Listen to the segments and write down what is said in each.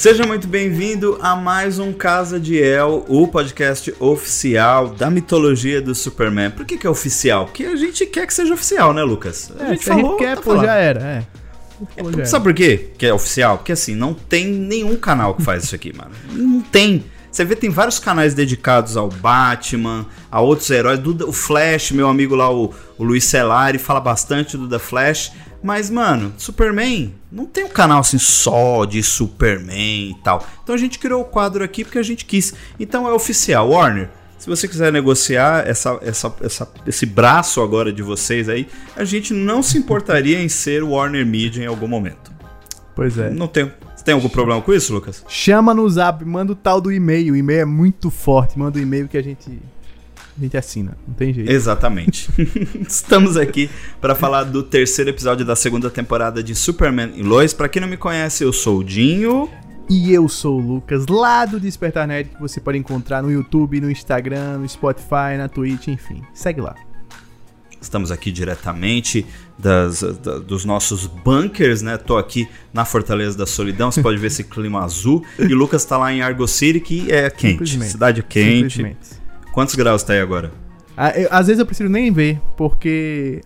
Seja muito bem-vindo a mais um Casa de El, o podcast oficial da mitologia do Superman. Por que, que é oficial? Porque a gente quer que seja oficial, né, Lucas? A é, gente falou, a gente quer, tá pô, já era, é. sabe por quê que é oficial? Porque assim, não tem nenhum canal que faz isso aqui, mano. Não tem. Você vê, tem vários canais dedicados ao Batman, a outros heróis. Do, o Flash, meu amigo lá, o, o Luiz Celari, fala bastante do The Flash. Mas, mano, Superman não tem um canal assim só de Superman e tal. Então a gente criou o quadro aqui porque a gente quis. Então é oficial. Warner, se você quiser negociar essa, essa, essa, esse braço agora de vocês aí, a gente não se importaria em ser Warner Media em algum momento. Pois é. Não tem. Você tem algum problema com isso, Lucas? Chama no zap, manda o tal do e-mail. O e-mail é muito forte. Manda o e-mail que a gente a gente assina, não tem jeito. Exatamente. Estamos aqui para falar do terceiro episódio da segunda temporada de Superman e Lois. Para quem não me conhece, eu sou o Dinho. E eu sou o Lucas, lá do Despertar Nerd, que você pode encontrar no YouTube, no Instagram, no Spotify, na Twitch, enfim. Segue lá. Estamos aqui diretamente das, da, dos nossos bunkers, né? Tô aqui na Fortaleza da Solidão, você pode ver esse clima azul. E o Lucas tá lá em Argo City, que é quente. Cidade quente. Quantos graus tá aí agora? Ah, eu, às vezes eu prefiro nem ver, porque.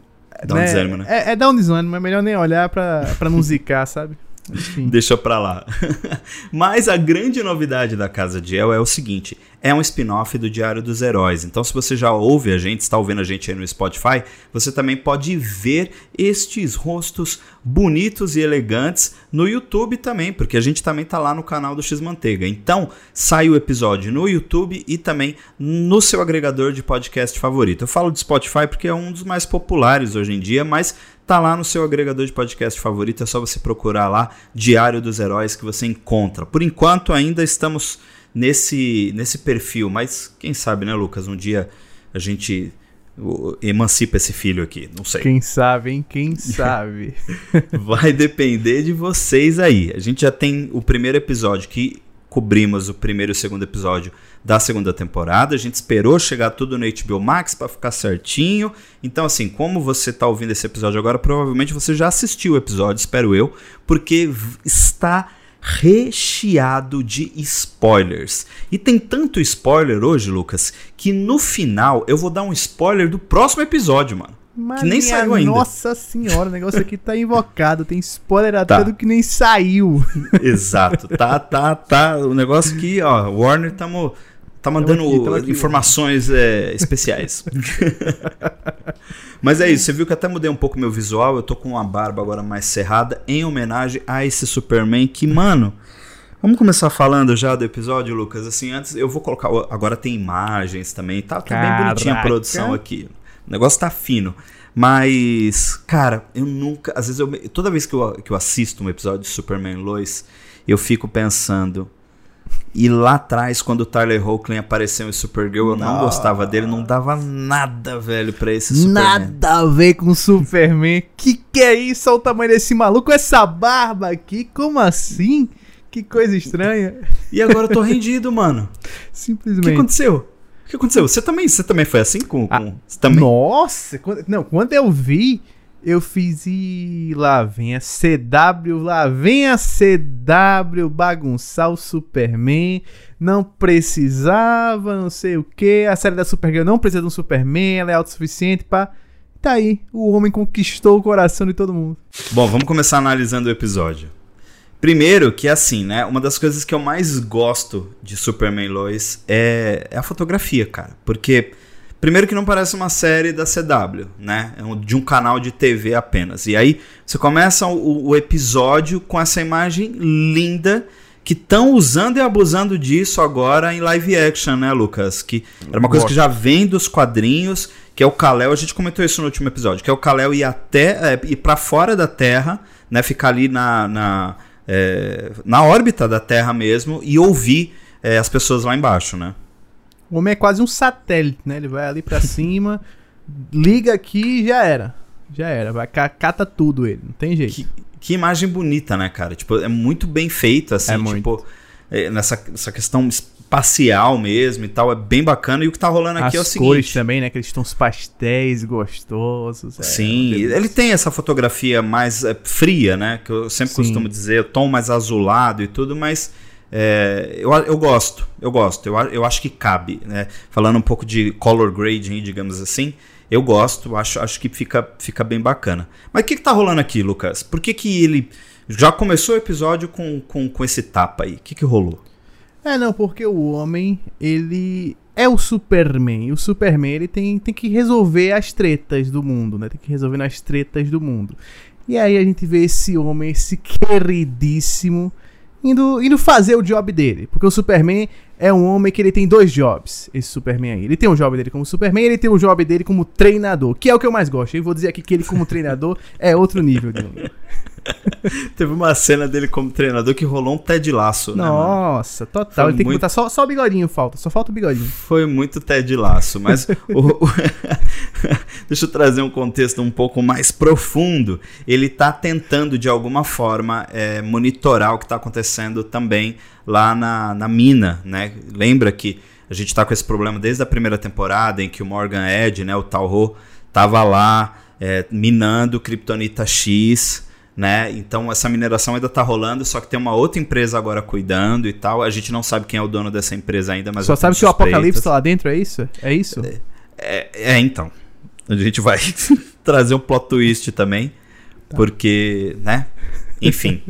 Dá um né, desânimo, né? É, é dar um desânimo, é melhor nem olhar pra, pra não zicar, sabe? Enfim. Deixa pra lá. Mas a grande novidade da Casa de El é o seguinte: é um spin-off do Diário dos Heróis. Então, se você já ouve a gente, está ouvindo a gente aí no Spotify, você também pode ver estes rostos bonitos e elegantes no YouTube também, porque a gente também está lá no canal do X Manteiga. Então, sai o episódio no YouTube e também no seu agregador de podcast favorito. Eu falo de Spotify porque é um dos mais populares hoje em dia, mas tá lá no seu agregador de podcast favorito, é só você procurar lá Diário dos Heróis que você encontra. Por enquanto ainda estamos nesse, nesse perfil. Mas quem sabe, né, Lucas? Um dia a gente emancipa esse filho aqui. Não sei. Quem sabe, hein? Quem sabe. Vai depender de vocês aí. A gente já tem o primeiro episódio que cobrimos o primeiro e o segundo episódio da segunda temporada. A gente esperou chegar tudo no HBO Max para ficar certinho. Então, assim, como você está ouvindo esse episódio agora, provavelmente você já assistiu o episódio, espero eu, porque está recheado de spoilers. E tem tanto spoiler hoje, Lucas, que no final eu vou dar um spoiler do próximo episódio, mano. Mas que nem saiu ainda. Nossa senhora, o negócio aqui tá invocado. Tem spoiler até tá. do que nem saiu. Exato. Tá, tá, tá. O negócio que, ó, Warner tamo, tá mandando aqui, aqui, informações é, especiais. Mas é isso, você viu que até mudei um pouco meu visual, eu tô com uma barba agora mais cerrada em homenagem a esse Superman que, mano, Vamos começar falando já do episódio, Lucas. Assim, antes eu vou colocar. Agora tem imagens também. Tá, tá bem bonitinha a produção aqui. O negócio tá fino. Mas, cara, eu nunca. Às vezes eu. Toda vez que eu, que eu assisto um episódio de Superman Lois, eu fico pensando. E lá atrás, quando o Tyler Hoechlin apareceu em Supergirl, eu não, não gostava dele, não dava nada, velho, pra esse Superman. Nada a ver com Superman. Que que é isso? Olha o tamanho desse maluco, essa barba aqui, como assim? Que coisa estranha. E agora eu tô rendido, mano. Simplesmente. O que aconteceu? O que aconteceu? Você também, você também foi assim com. com ah, também? Nossa! Quando, não, quando eu vi, eu fiz e lá vem a CW, lá vem a CW bagunçar o Superman, não precisava, não sei o que, a série da Supergirl não precisa de um Superman, ela é autossuficiente para Tá aí, o homem conquistou o coração de todo mundo. Bom, vamos começar analisando o episódio. Primeiro que assim, né, uma das coisas que eu mais gosto de Superman Lois é, é a fotografia, cara, porque Primeiro que não parece uma série da CW, né? É de um canal de TV apenas. E aí você começa o, o episódio com essa imagem linda que estão usando e abusando disso agora em live action, né, Lucas? Que era uma coisa que já vem dos quadrinhos, que é o Kal-El, a gente comentou isso no último episódio, que é o Kal-El ir até é, ir para fora da Terra, né, ficar ali na na, é, na órbita da Terra mesmo e ouvir é, as pessoas lá embaixo, né? O homem é quase um satélite, né? Ele vai ali para cima, liga aqui e já era. Já era. Vai cata tudo ele, não tem jeito. Que, que imagem bonita, né, cara? Tipo, é muito bem feito, assim, é tipo, é, nessa, nessa questão espacial mesmo e tal, é bem bacana. E o que tá rolando aqui As é o seguinte. cores também, né? Que eles estão pastéis gostosos. É, Sim, ele tem essa fotografia mais é, fria, né? Que eu sempre Sim. costumo dizer, o tom mais azulado e tudo, mas É, eu, eu gosto, eu gosto, eu, eu acho que cabe, né? Falando um pouco de color grading, digamos assim, eu gosto, acho, acho que fica, fica bem bacana. Mas o que, que tá rolando aqui, Lucas? Por que, que ele já começou o episódio com, com, com esse tapa aí? O que, que rolou? É, não, porque o homem, ele é o Superman. E o Superman, ele tem, tem que resolver as tretas do mundo, né? Tem que resolver as tretas do mundo. E aí a gente vê esse homem, esse queridíssimo, indo, indo fazer o job dele. Porque o Superman é um homem que ele tem dois jobs, esse Superman aí. Ele tem um job dele como Superman ele tem um job dele como treinador, que é o que eu mais gosto. Eu vou dizer aqui que ele como treinador é outro nível de homem. Teve uma cena dele como treinador que rolou um Ted Laço. Né, Nossa, total. Foi Ele tem muito... que botar só, só o bigodinho, falta. Só falta o bigodinho. Foi muito Ted Laço, mas o, o... deixa eu trazer um contexto um pouco mais profundo. Ele tá tentando, de alguma forma, é, monitorar o que tá acontecendo também lá na, na mina, né? Lembra que a gente tá com esse problema desde a primeira temporada, em que o Morgan Edge, né, o Talho, tava lá é, minando Kryptonita X né? Então essa mineração ainda está rolando, só que tem uma outra empresa agora cuidando e tal. A gente não sabe quem é o dono dessa empresa ainda, mas só sabe que o Apocalipse está lá dentro, é isso? É isso? É, é, é então. A gente vai trazer um plot twist também, tá. porque, né? Enfim,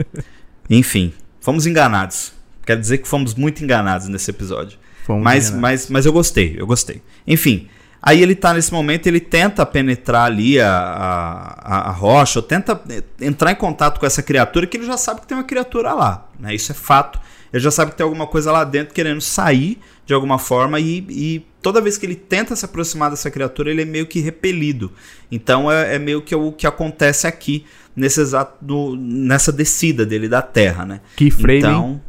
enfim, fomos enganados. Quer dizer que fomos muito enganados nesse episódio. Fomos mas, enganados. mas, mas eu gostei, eu gostei. Enfim, Aí ele tá nesse momento, ele tenta penetrar ali a, a, a, rocha, ou tenta entrar em contato com essa criatura, que ele já sabe que tem uma criatura lá. Né? Isso é fato. Ele já sabe que tem alguma coisa lá dentro querendo sair de alguma forma, e, e toda vez que ele tenta se aproximar dessa criatura, ele é meio que repelido. Então é, é meio que o que acontece aqui nesse exato, no, nessa descida dele da Terra. Né? Que frame. Então,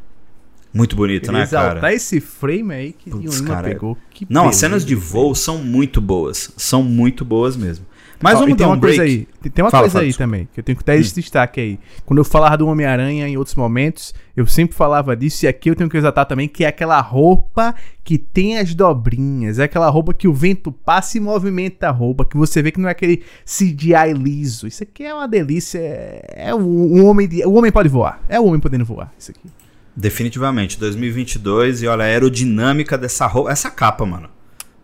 muito bonito, né, cara? Exaltar esse frame aí que Puts, cara, pegou. Que não, as cenas de voo são muito boas. São muito boas mesmo. Mas Ó, vamos dar um break. Coisa aí, tem uma fala, coisa fala, aí desculpa. também, que eu tenho que ter esse hum. destaque aí. Quando eu falava do Homem-Aranha em outros momentos, eu sempre falava disso, e aqui eu tenho que exaltar também, que é aquela roupa que tem as dobrinhas, é aquela roupa que o vento passa e movimenta a roupa, que você vê que não é aquele CGI liso. Isso aqui é uma delícia, é, é o, o homem, de, o homem pode voar, é o homem podendo voar, isso aqui. Definitivamente, 2022 e olha a aerodinâmica dessa roupa, essa capa, mano.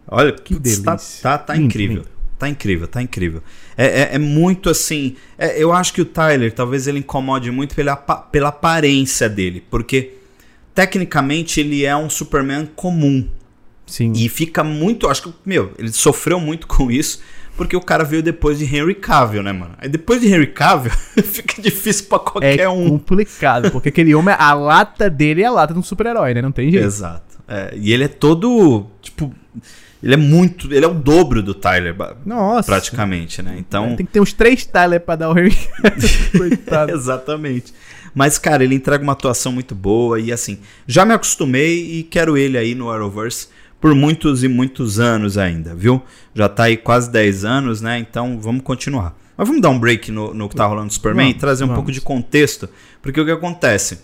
Olha, que putz, tá, delícia. Tá, tá, tá incrível. Tá incrível, tá incrível. É, é, é muito assim. É, eu acho que o Tyler, talvez ele incomode muito pela, pela aparência dele, porque tecnicamente ele é um Superman comum. Sim. E fica muito. Acho que, meu, ele sofreu muito com isso porque o cara veio depois de Henry Cavill, né, mano? Aí depois de Henry Cavill, fica difícil pra qualquer é um. É complicado, porque aquele homem, a lata dele é a lata de um super-herói, né? Não tem jeito. Exato. É, e ele é todo, tipo... Ele é muito. Ele é o dobro do Tyler, Nossa. praticamente, né? Então. Tem que ter uns três Tyler pra dar o Henry Coitado. Exatamente. Mas, cara, ele entrega uma atuação muito boa e assim, já me acostumei e quero ele aí no Arrowverse por muitos e muitos anos ainda, viu? Já tá aí quase 10 anos, né? Então vamos continuar. Mas vamos dar um break no, no que tá rolando no Superman vamos, e trazer um vamos. pouco de contexto, porque o que acontece?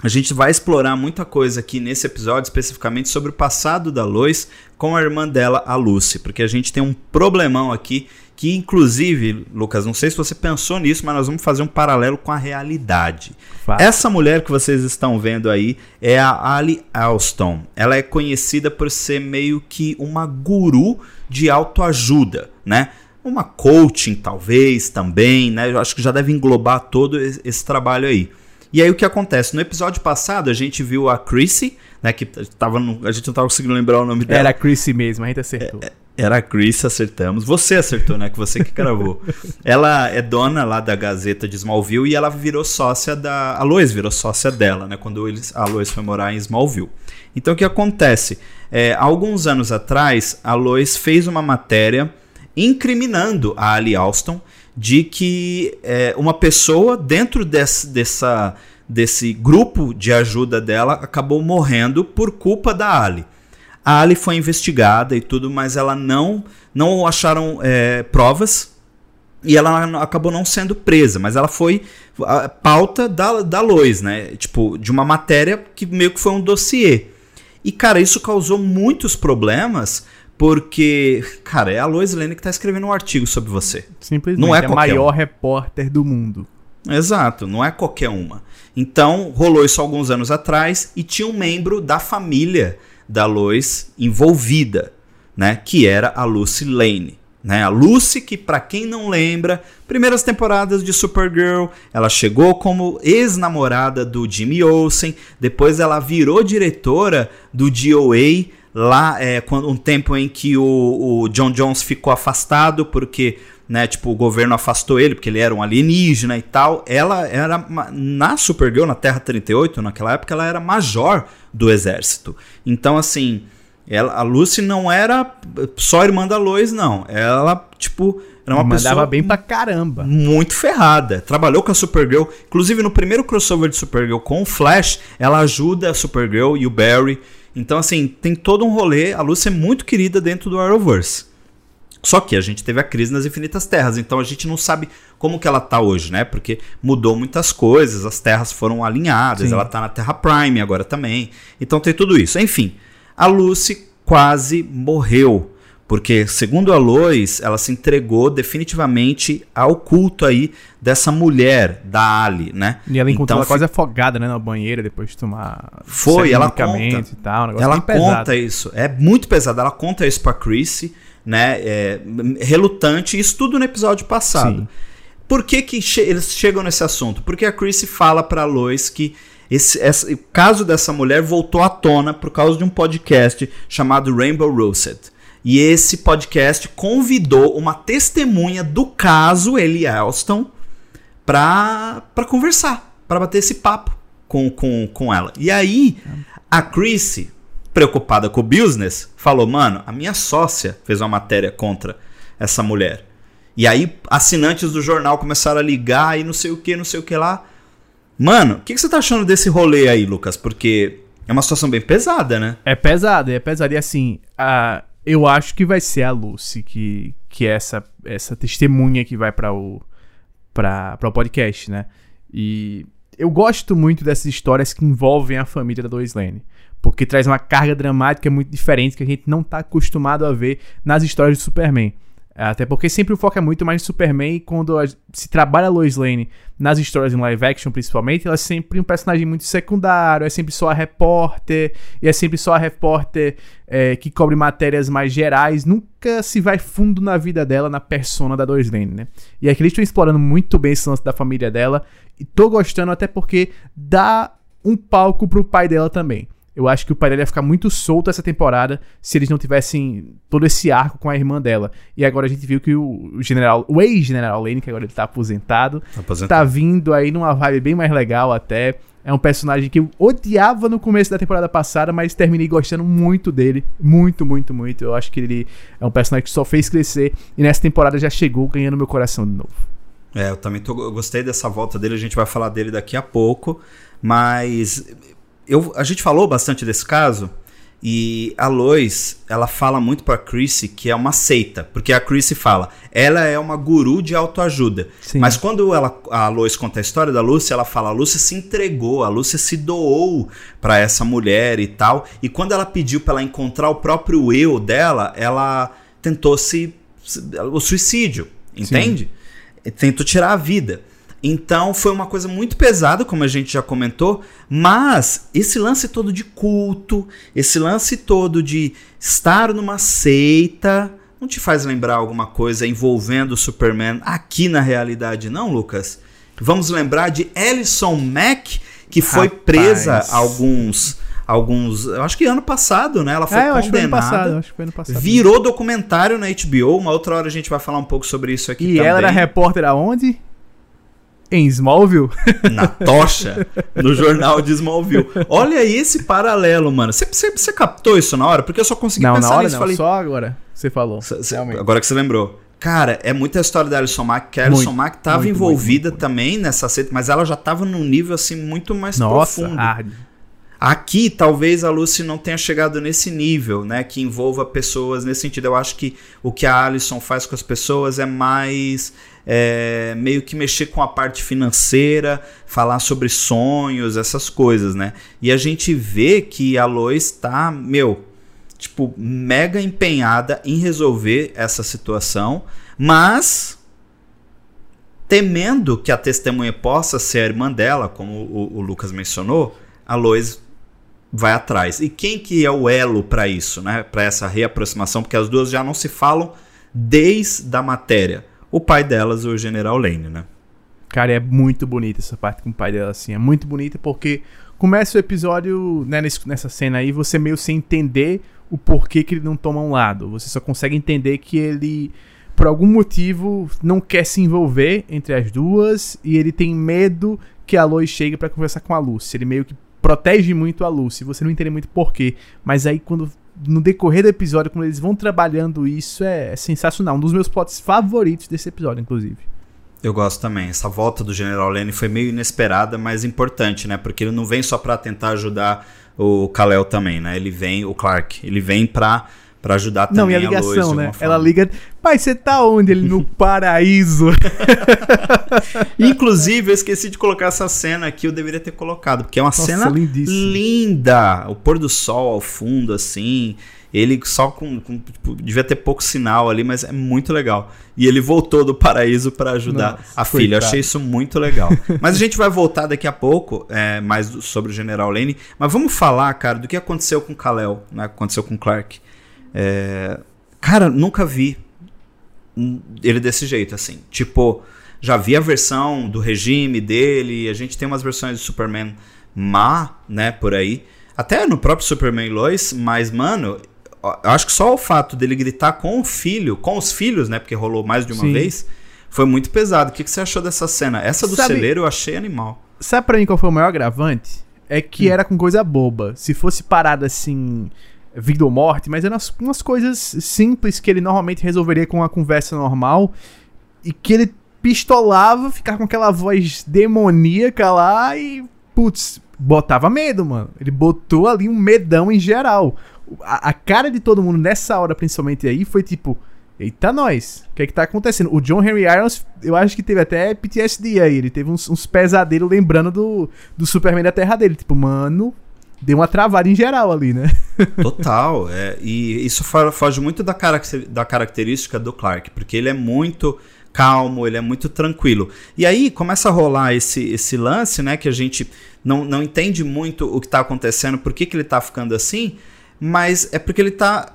A gente vai explorar muita coisa aqui nesse episódio, especificamente sobre o passado da Lois com a irmã dela, a Lucy, porque a gente tem um problemão aqui que inclusive, Lucas, não sei se você pensou nisso, mas nós vamos fazer um paralelo com a realidade. Essa mulher que vocês estão vendo aí é a Ali Alston. Ela é conhecida por ser meio que uma guru de autoajuda, né? Uma coaching, talvez, também, né? Eu acho que já deve englobar todo esse trabalho aí. E aí o que acontece? No episódio passado a gente viu a Chrissy, né? Que tava no, a gente não tava conseguindo lembrar o nome dela. Era a Chrissy mesmo, a gente acertou. É, era a Chris, acertamos. Você acertou, né? Que você que gravou. ela é dona lá da Gazeta de Smallville e ela virou sócia da. A Lois virou sócia dela, né? Quando eles, a Lois foi morar em Smallville. Então o que acontece? É, alguns anos atrás, a Lois fez uma matéria incriminando a Ali Alston de que é, uma pessoa dentro desse, dessa, desse grupo de ajuda dela acabou morrendo por culpa da Ali. A Ali foi investigada e tudo, mas ela não não acharam é, provas e ela acabou não sendo presa, mas ela foi a pauta da, da Lois, né? Tipo, de uma matéria que meio que foi um dossiê. E, cara, isso causou muitos problemas, porque, cara, é a Lois Lane que tá escrevendo um artigo sobre você. Simplesmente, não é, é a maior um. repórter do mundo. Exato, não é qualquer uma. Então, rolou isso alguns anos atrás e tinha um membro da família da Lois envolvida, né, que era a Lucy Lane. Né? A Lucy, que para quem não lembra, primeiras temporadas de Supergirl, ela chegou como ex-namorada do Jimmy Olsen, depois ela virou diretora do DOA, lá é, quando, um tempo em que o, o John Jones ficou afastado porque né, tipo, o governo afastou ele porque ele era um alienígena e tal. Ela era na Supergirl, na Terra 38, naquela época ela era major do exército. Então assim, ela, a Lucy não era só irmã da Lois, não. Ela, tipo, era uma Mandava pessoa bem pra caramba. Muito ferrada. Trabalhou com a Supergirl. Inclusive, no primeiro crossover de Supergirl com o Flash, ela ajuda a Supergirl e o Barry. Então, assim, tem todo um rolê. A Lucy é muito querida dentro do Arrowverse. Só que a gente teve a crise nas Infinitas Terras, então a gente não sabe como que ela tá hoje, né? Porque mudou muitas coisas, as terras foram alinhadas, Sim. ela tá na Terra Prime agora também. Então tem tudo isso. Enfim, a Lucy quase morreu. Porque, segundo a Lois, ela se entregou definitivamente ao culto aí dessa mulher, da Ali, né? E ela encontrou então, ela quase afogada, né, na banheira, depois de tomar Foi, ela conta, e tal. Um ela conta isso. É muito pesado. Ela conta isso pra Chrissy, né? É, relutante, isso tudo no episódio passado. Sim. Por que, que che eles chegam nesse assunto? Porque a Chrissy fala pra Lois que esse, esse, o caso dessa mulher voltou à tona por causa de um podcast chamado Rainbow Rosette. E esse podcast convidou uma testemunha do caso Ellie Elston para conversar, para bater esse papo com, com, com ela. E aí, a Chrissy, preocupada com o business, falou: Mano, a minha sócia fez uma matéria contra essa mulher. E aí, assinantes do jornal começaram a ligar e não sei o que, não sei o que lá. Mano, o que, que, você tá achando desse rolê aí, Lucas? Porque é uma situação bem pesada, né? É pesada, é pesada. E assim, a, eu acho que vai ser a Lucy que, que é essa, essa testemunha que vai para o, pra, o podcast, né? E eu gosto muito dessas histórias que envolvem a família da Lois Lane. Porque traz uma carga dramática muito diferente que a gente não tá acostumado a ver nas histórias de Superman. Até porque sempre o foco é muito mais no Superman e quando se trabalha a Lois Lane nas histórias em live action, principalmente, ela é sempre um personagem muito secundário, é sempre só a repórter, e é sempre só a repórter é, que cobre matérias mais gerais, nunca se vai fundo na vida dela, na persona da Lois Lane, né? E aqui eles estão explorando muito bem esse lance da família dela, e tô gostando até porque dá um palco pro pai dela também. Eu acho que o pai dela ia ficar muito solto essa temporada se eles não tivessem todo esse arco com a irmã dela. E agora a gente viu que o general, o ex-general Lane, que agora ele tá aposentado, aposentado, tá vindo aí numa vibe bem mais legal até. É um personagem que eu odiava no começo da temporada passada, mas terminei gostando muito dele. Muito, muito, muito. Eu acho que ele é um personagem que só fez crescer e nessa temporada já chegou ganhando meu coração de novo. É, eu também tô, eu gostei dessa volta dele, a gente vai falar dele daqui a pouco. Mas eu, a gente falou bastante desse caso e a Lois, ela fala muito pra Chrissy que é uma seita, porque a Chrissy fala, ela é uma guru de autoajuda. Sim. Mas quando ela, a Lois conta a história da Lucy, ela fala, a Lucy se entregou, a Lucy se doou para essa mulher e tal. E quando ela pediu para ela encontrar o próprio eu dela, ela tentou se, o suicídio, entende? Sim. Tentou tirar a vida. Então foi uma coisa muito pesada, como a gente já comentou, mas esse lance todo de culto, esse lance todo de estar numa seita, não te faz lembrar alguma coisa envolvendo o Superman aqui na realidade, não, Lucas? Vamos lembrar de Alison Mack, que foi Rapaz. presa alguns alguns. Eu acho que ano passado, né? Ela foi é, condenada. Passado, acho que foi ano passado. Virou documentário na HBO. Uma outra hora a gente vai falar um pouco sobre isso aqui. E também. ela era repórter aonde? Em Smallville? Na tocha, no jornal de Smallville. Olha aí esse paralelo, mano. Você, captou isso na hora? Porque eu só consegui não, pensar na hora nisso. Não, falei, só agora você falou. Agora que você lembrou. Cara, é muita história da Alison Mack, que a Alison Mack tava muito, envolvida muito, muito, também nessa seita, mas ela já tava num nível assim muito mais Nossa, profundo. Hard. Aqui, talvez a Lucy não tenha chegado nesse nível, né? Que envolva pessoas nesse sentido. Eu acho que o que a Alison faz com as pessoas é mais é, meio que mexer com a parte financeira, falar sobre sonhos, essas coisas, né? E a gente vê que a Lois está, meu, tipo, mega empenhada em resolver essa situação, mas temendo que a testemunha possa ser a irmã dela, como o, o Lucas mencionou, a Lois vai atrás. E quem que é o elo para isso, né? Para essa reaproximação, porque as duas já não se falam desde a matéria. O pai delas, o General Lane, né? Cara, é muito bonita essa parte com o pai dela, assim. É muito bonita porque começa o episódio né, nessa cena aí, você meio sem entender o porquê que ele não toma um lado. Você só consegue entender que ele, por algum motivo, não quer se envolver entre as duas e ele tem medo que a Lois chegue para conversar com a Lucy. Ele meio que protege muito a Lucy. Você não entende muito porquê. Mas aí, quando no decorrer do episódio, quando eles vão trabalhando isso, é, é sensacional. Um dos meus plots favoritos desse episódio, inclusive. Eu gosto também. Essa volta do General Lane foi meio inesperada, mas importante, né? Porque ele não vem só para tentar ajudar o Kalel também, né? Ele vem, o Clark, ele vem pra, pra ajudar também não, e a ligação, a né? Ela liga, pai, você tá onde? Ele no paraíso. Inclusive, eu esqueci de colocar essa cena aqui, eu deveria ter colocado, porque é uma Nossa, cena lindíssima. linda. O pôr do sol ao fundo, assim. Ele só com. com tipo, devia ter pouco sinal ali, mas é muito legal. E ele voltou do paraíso para ajudar Nossa, a filha. Eu achei isso muito legal. mas a gente vai voltar daqui a pouco é, mais sobre o General Lane. Mas vamos falar, cara, do que aconteceu com o Kal-El, né? aconteceu com o Clark. É, cara, nunca vi ele desse jeito, assim. Tipo, já vi a versão do regime dele, a gente tem umas versões do Superman má, né, por aí. Até no próprio Superman Lois, mas, mano, eu acho que só o fato dele gritar com o filho, com os filhos, né? Porque rolou mais de uma Sim. vez, foi muito pesado. O que, que você achou dessa cena? Essa do sabe, celeiro eu achei animal. Sabe pra mim qual foi o maior agravante? É que hum. era com coisa boba. Se fosse parada assim, vida ou morte, mas eram umas coisas simples que ele normalmente resolveria com uma conversa normal e que ele pistolava, ficava com aquela voz demoníaca lá e, putz, botava medo, mano. Ele botou ali um medão em geral a, a, cara de todo mundo nessa hora, principalmente aí, foi tipo. Eita, nós, o que é que tá acontecendo? O John Henry Irons, eu acho que teve até PTSD aí. Ele teve uns, uns pesadelos lembrando do, do Superman da Terra dele. Tipo, mano, deu uma travada em geral ali, né? Total. É, e isso foge muito da, da característica do Clark, porque ele é muito calmo, ele é muito tranquilo. E aí começa a rolar esse, esse lance, né? Que a gente não, não entende muito o que tá acontecendo, por que, que ele tá ficando assim mas é porque ele tá.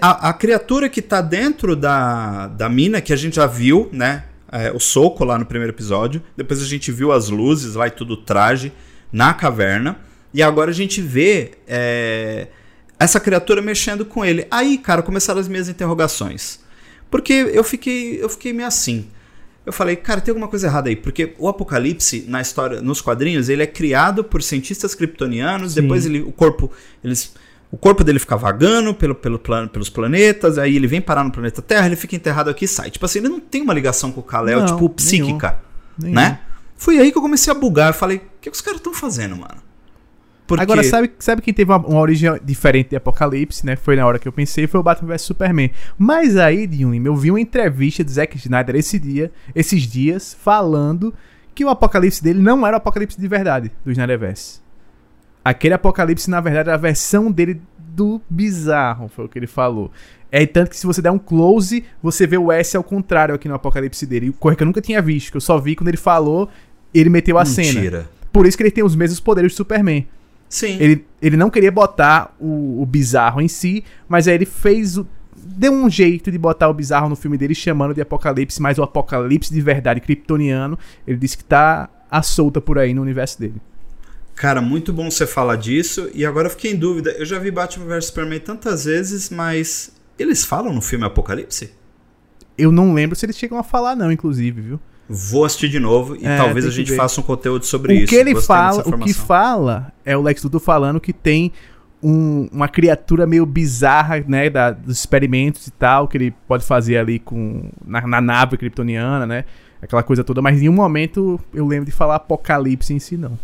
A, a criatura que tá dentro da, da mina, que a gente já viu, né? É, o soco lá no primeiro episódio. Depois a gente viu as luzes lá e tudo traje na caverna. E agora a gente vê é, essa criatura mexendo com ele. Aí, cara, começaram as minhas interrogações. Porque eu fiquei, eu fiquei meio assim. Eu falei, cara, tem alguma coisa errada aí, porque o Apocalipse na história, nos quadrinhos, ele é criado por cientistas kryptonianos, Sim. depois ele, o corpo, eles o corpo dele fica vagando pelo, pelo plan, pelos planetas, aí ele vem parar no planeta Terra, ele fica enterrado aqui e sai. Tipo assim, ele não tem uma ligação com o Kal-El, tipo, psíquica, nenhum, né? Nenhum. Foi aí que eu comecei a bugar, eu falei, o que, que os caras estão fazendo, mano? Porque... Agora, sabe, sabe quem teve uma, uma, origem diferente de Apocalipse, né? Foi na hora que eu pensei, foi o Batman vs Superman. Mas aí, Dinho eu vi uma entrevista de Zack Snyder esse dia, esses dias, falando que o Apocalipse dele não era o Apocalipse de verdade do Snyderverse. Aquele apocalipse, na verdade, era a versão dele do bizarro, foi o que ele falou. É tanto que se você der um close, você vê o S ao contrário aqui no apocalipse dele. Coisa que eu nunca tinha visto, que eu só vi quando ele falou, ele meteu a Mentira. cena. Por isso que ele tem os mesmos poderes do Superman. Sim. Ele, ele não queria botar o, o bizarro em si, mas aí ele fez o, deu um jeito de botar o bizarro no filme dele, chamando de Apocalipse, mas o Apocalipse de verdade kryptoniano, ele disse que tá à solta por aí no universo dele. Cara, muito bom você falar disso. E agora eu fiquei em dúvida. Eu já vi Batman vs Superman tantas vezes, mas eles falam no filme Apocalipse? Eu não lembro se eles chegam a falar, não, inclusive, viu? Vou assistir de novo e é, talvez a gente faça um conteúdo sobre o isso. Que ele fala, o que fala é o Lex Luthor falando que tem um, uma criatura meio bizarra, né, da, dos experimentos e tal, que ele pode fazer ali com na, na nave kryptoniana, né? Aquela coisa toda, mas em nenhum momento eu lembro de falar apocalipse em si, não.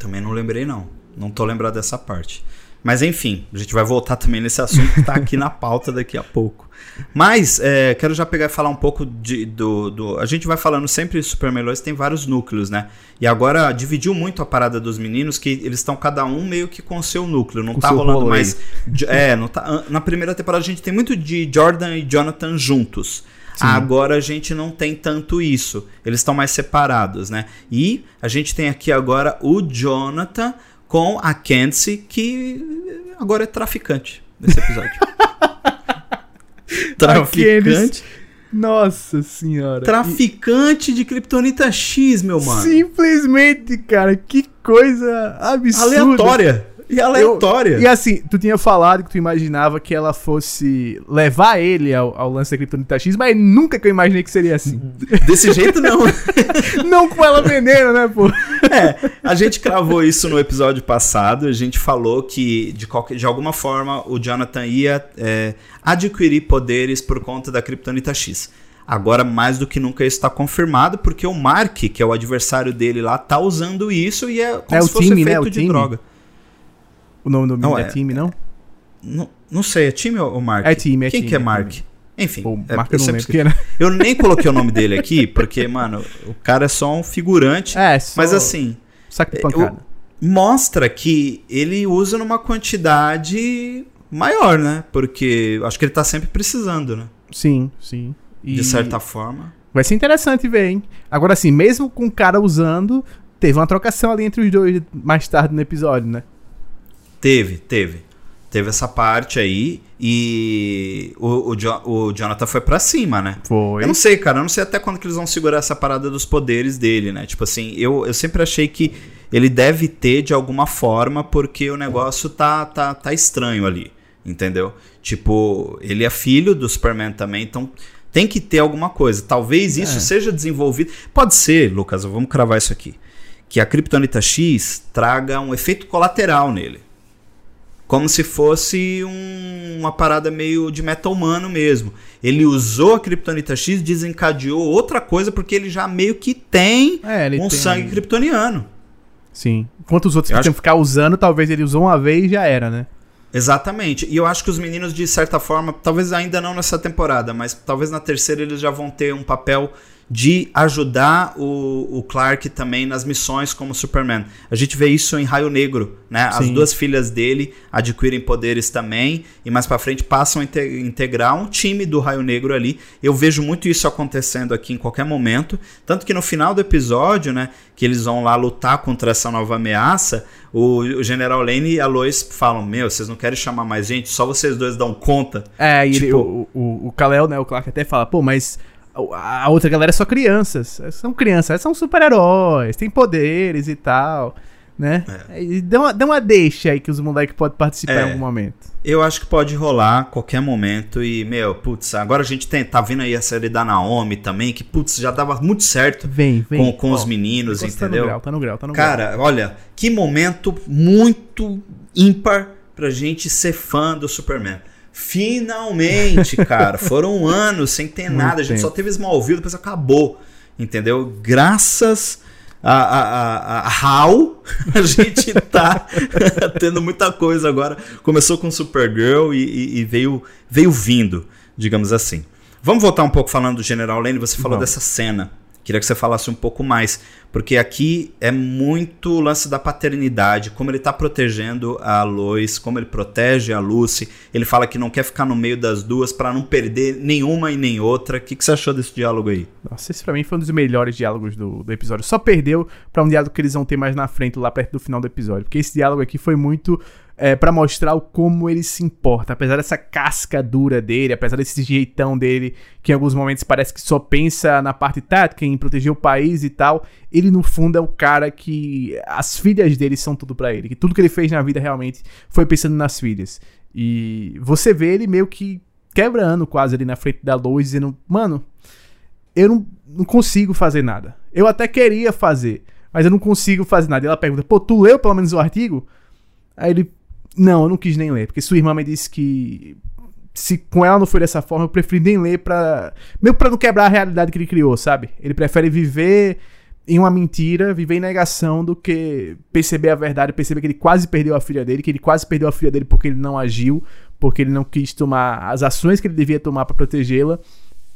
Também não lembrei, não. Não tô lembrado dessa parte. Mas enfim, a gente vai voltar também nesse assunto que tá aqui na pauta daqui a pouco. Mas é, quero já pegar e falar um pouco de, do, do. A gente vai falando sempre Super Melhores, tem vários núcleos, né? E agora dividiu muito a parada dos meninos, que eles estão cada um meio que com o seu núcleo. Não com tá rolando mais. É, não tá, na primeira temporada a gente tem muito de Jordan e Jonathan juntos. Agora a gente não tem tanto isso. Eles estão mais separados, né? E a gente tem aqui agora o Jonathan com a Kenzie, que agora é traficante nesse episódio. traficante. Nossa senhora. Traficante e... de Kryptonita X, meu mano. Simplesmente, cara, que coisa absurda. Aleatória. E aleatória. Eu, e assim, tu tinha falado que tu imaginava que ela fosse levar ele ao, ao lance da Kryptonita X, mas nunca que eu imaginei que seria assim. Desse jeito, não. não com ela veneno, né, pô? É, a gente cravou isso no episódio passado. A gente falou que, de, qualquer, de alguma forma, o Jonathan ia é, adquirir poderes por conta da Kryptonita X. Agora, mais do que nunca, isso está confirmado, porque o Mark, que é o adversário dele lá, tá usando isso e é como é se fosse time, efeito né? de time. droga. O nome do não, é, é time, não? não? Não sei, é time ou Mark? É time, é Quem time, que é Mark? Time. Enfim, Pô, é, Mark eu, sempre... Né? eu nem coloquei o nome dele aqui, porque, mano, o cara é só um figurante. É, só... Mas assim. Saco de pancada. Mostra que ele usa numa quantidade maior, né? Porque acho que ele tá sempre precisando, né? Sim, sim. E... De certa forma. Vai ser interessante ver, hein? Agora, assim, mesmo com o cara usando, teve uma trocação ali entre os dois mais tarde no episódio, né? Teve, teve. Teve essa parte aí e o, o, jo o Jonathan foi para cima, né? Foi. Eu não sei, cara. Eu não sei até quando que eles vão segurar essa parada dos poderes dele, né? Tipo assim, eu, eu sempre achei que ele deve ter de alguma forma porque o negócio tá, tá, tá estranho ali, entendeu? Tipo, ele é filho do Superman também, então tem que ter alguma coisa. Talvez isso é. seja desenvolvido. Pode ser, Lucas, vamos cravar isso aqui. Que a Kryptonita X traga um efeito colateral nele como se fosse um, uma parada meio de meta humano mesmo. Ele usou a Kryptonita X, desencadeou outra coisa, porque ele já meio que tem é, um tem... sangue kryptoniano. Sim. Enquanto os outros que ficar usando, talvez ele usou uma vez e já era, né? Exatamente. E eu acho que os meninos, de certa forma, talvez ainda não nessa temporada, mas talvez na terceira eles já vão ter um papel de ajudar o, o, Clark também nas missões como Superman. A gente vê isso em Raio Negro, né? Sim. As duas filhas dele adquirem poderes também e mais para frente passam a integrar um time do Raio Negro ali. Eu vejo muito isso acontecendo aqui em qualquer momento, tanto que no final do episódio, né, que eles vão lá lutar contra essa nova ameaça, o, o General Lane e a Lois falam: Meu, vocês não querem chamar mais gente? Só vocês dois dão conta. É, e tipo, ele, o, o, o Kal-El, né, o Clark até fala: Pô, mas a outra galera é só crianças. São crianças, são super-heróis, têm poderes e tal. Né? É. E dá uma, dá uma deixa aí que os moleques podem participar é. em algum momento. Eu acho que pode rolar a qualquer momento. E, meu, putz, agora a gente tem, tá vindo aí a série da Naomi também, que, putz, já dava muito certo vem, vem. com, com os meninos, entendeu? Tá no grau, tá no grau, tá no Cara, grau. olha, que momento muito ímpar pra gente ser fã do Superman. Finalmente, cara. Foram anos sem ter Muito nada. A gente tempo. só teve Smallville, depois acabou. Entendeu? Graças a, a, a, a Hal, a gente tá tendo muita coisa agora. Começou com Supergirl e, e, e, veio, veio vindo, digamos assim. Vamos voltar um pouco falando do General Lane. Você falou dessa cena Queria que você falasse um pouco mais, porque aqui é muito o lance da paternidade, como ele está protegendo a Lois, como ele protege a Lucy. Ele fala que não quer ficar no meio das duas para não perder nenhuma e nem outra. O que, que você achou desse diálogo aí? Nossa, esse pra mim foi um dos melhores diálogos do, do episódio. Só perdeu para um diálogo que eles vão ter mais na frente, lá perto do final do episódio. Porque esse diálogo aqui foi muito é, para mostrar o como ele se importa. Apesar dessa casca dura dele, apesar desse jeitão dele, que em alguns momentos parece que só pensa na parte tática, em proteger o país e tal, ele no fundo é o cara que as filhas dele são tudo para ele. Que tudo que ele fez na vida realmente foi pensando nas filhas. E você vê ele meio que quebrando quase ali na frente da luz, dizendo: Mano, eu não, não consigo fazer nada. Eu até queria fazer, mas eu não consigo fazer nada. E ela pergunta: Pô, tu leu pelo menos o artigo? Aí ele, não, eu não quis nem ler, porque sua irmã me disse que se com ela não foi dessa forma, eu preferi nem ler pra. Meio pra não quebrar a realidade que ele criou, sabe? Ele prefere viver em uma mentira, viver em negação, do que perceber a verdade, perceber que ele quase perdeu a filha dele, que ele quase perdeu a filha dele porque ele não agiu, porque ele não quis tomar as ações que ele devia tomar para protegê-la.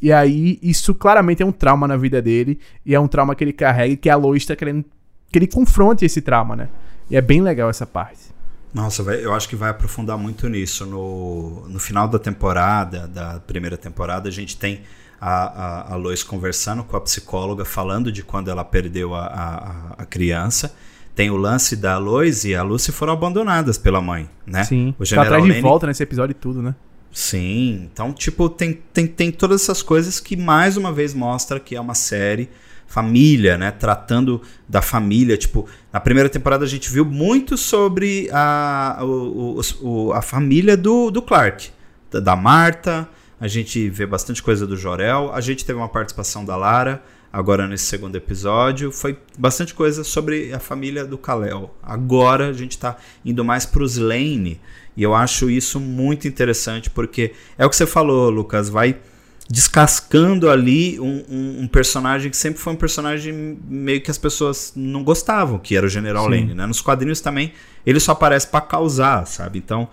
E aí, isso claramente é um trauma na vida dele, e é um trauma que ele carrega, e que a Lois tá querendo que ele confronte esse trauma, né? E é bem legal essa parte. Nossa, eu acho que vai aprofundar muito nisso. No, no final da temporada, da primeira temporada, a gente tem a, a, a Lois conversando com a psicóloga, falando de quando ela perdeu a, a, a criança. Tem o lance da Lois e a Lucy foram abandonadas pela mãe, né? Sim. O Tá General atrás de volta nesse episódio e tudo, né? Sim, então, tipo, tem, tem, tem todas essas coisas que mais uma vez mostra que é uma série família, né? Tratando da família. Tipo, na primeira temporada a gente viu muito sobre a, o, o- a família do, do Clark, da, da Marta. A gente vê bastante coisa do Jorel. A gente teve uma participação da Lara. Agora nesse segundo episódio foi bastante coisa sobre a família do Kal-El. Agora a gente tá indo mais pros Lane e eu acho isso muito interessante porque é o que você falou, Lucas, vai descascando ali um, um- um personagem que sempre foi um personagem meio que as pessoas não gostavam, que era o General Sim. Lane, né? Nos quadrinhos também ele só aparece pra causar, sabe? Então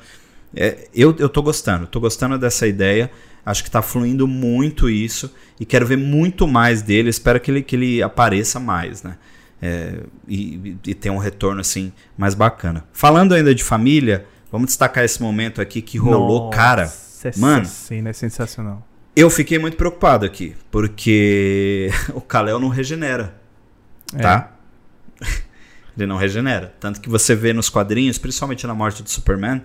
é, eu, eu tô gostando, tô gostando dessa ideia. Acho que tá fluindo muito isso e quero ver muito mais dele. Espero que ele, que ele apareça mais, né? É, e, e tenha um retorno assim mais bacana. Falando ainda de família, vamos destacar esse momento aqui que rolou, Nossa, cara. essa mano. cena é sensacional. Eu fiquei muito preocupado aqui, porque o Kal-El não regenera, É. tá? ele não regenera. Tanto que você vê nos quadrinhos, principalmente na morte do Superman,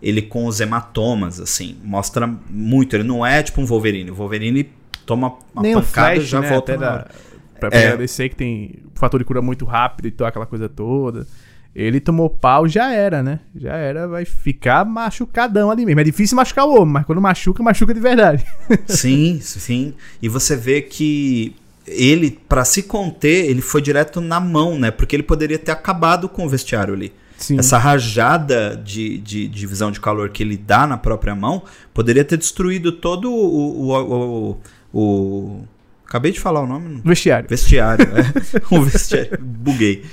ele com os hematomas, assim, mostra muito. Ele não é tipo um Wolverine. O Wolverine toma uma Nem pancada Flash, e já né, volta até na da, pra É. pegar DC que tem fator de cura muito rápido e toda aquela coisa toda. Ele tomou pau, já era, né? Já era, vai ficar machucadão ali mesmo. É difícil machucar o homem, mas quando machuca, machuca de verdade. Sim, sim. E você vê que ele, pra se conter, ele foi direto na mão, né? Porque ele poderia ter acabado com o vestiário ali. Sim. Essa rajada de, de, de visão de calor que ele dá na própria mão poderia ter destruído todo o, o, o- o- acabei de falar o nome. Vestiário. Vestiário, é. o vestiário, buguei.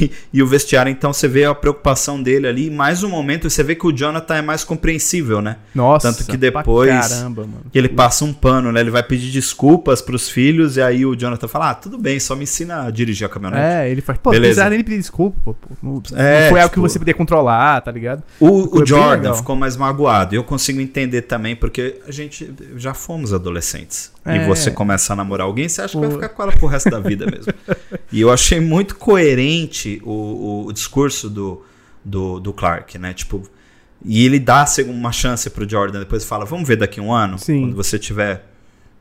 E, e o vestiário, então, você vê a preocupação dele ali. E mais um momento, você vê que o Jonathan é mais compreensível, né? Nossa, Tanto que depois- Caramba, mano. Que ele passa um pano, né? Ele vai pedir desculpas pros filhos. E aí o Jonathan fala: Ah, tudo bem, só me ensina a dirigir a caminhonete. É, ele faz. Pô, Beleza. não precisava nem ele pedir desculpa, pô. pô. Não, É, não foi algo que tipo- você podia controlar, tá ligado? O, o Jordan ficou mais magoado. Eu consigo entender também, porque a gente já fomos adolescentes. E É. você começa a namorar alguém, você acha que vai ficar com ela pro resto da vida mesmo. e eu achei muito coerente o, o- discurso do, do, do Clark, né? Tipo. E ele dá uma chance pro Jordan, depois fala: Vamos ver daqui um ano, Sim. quando você estiver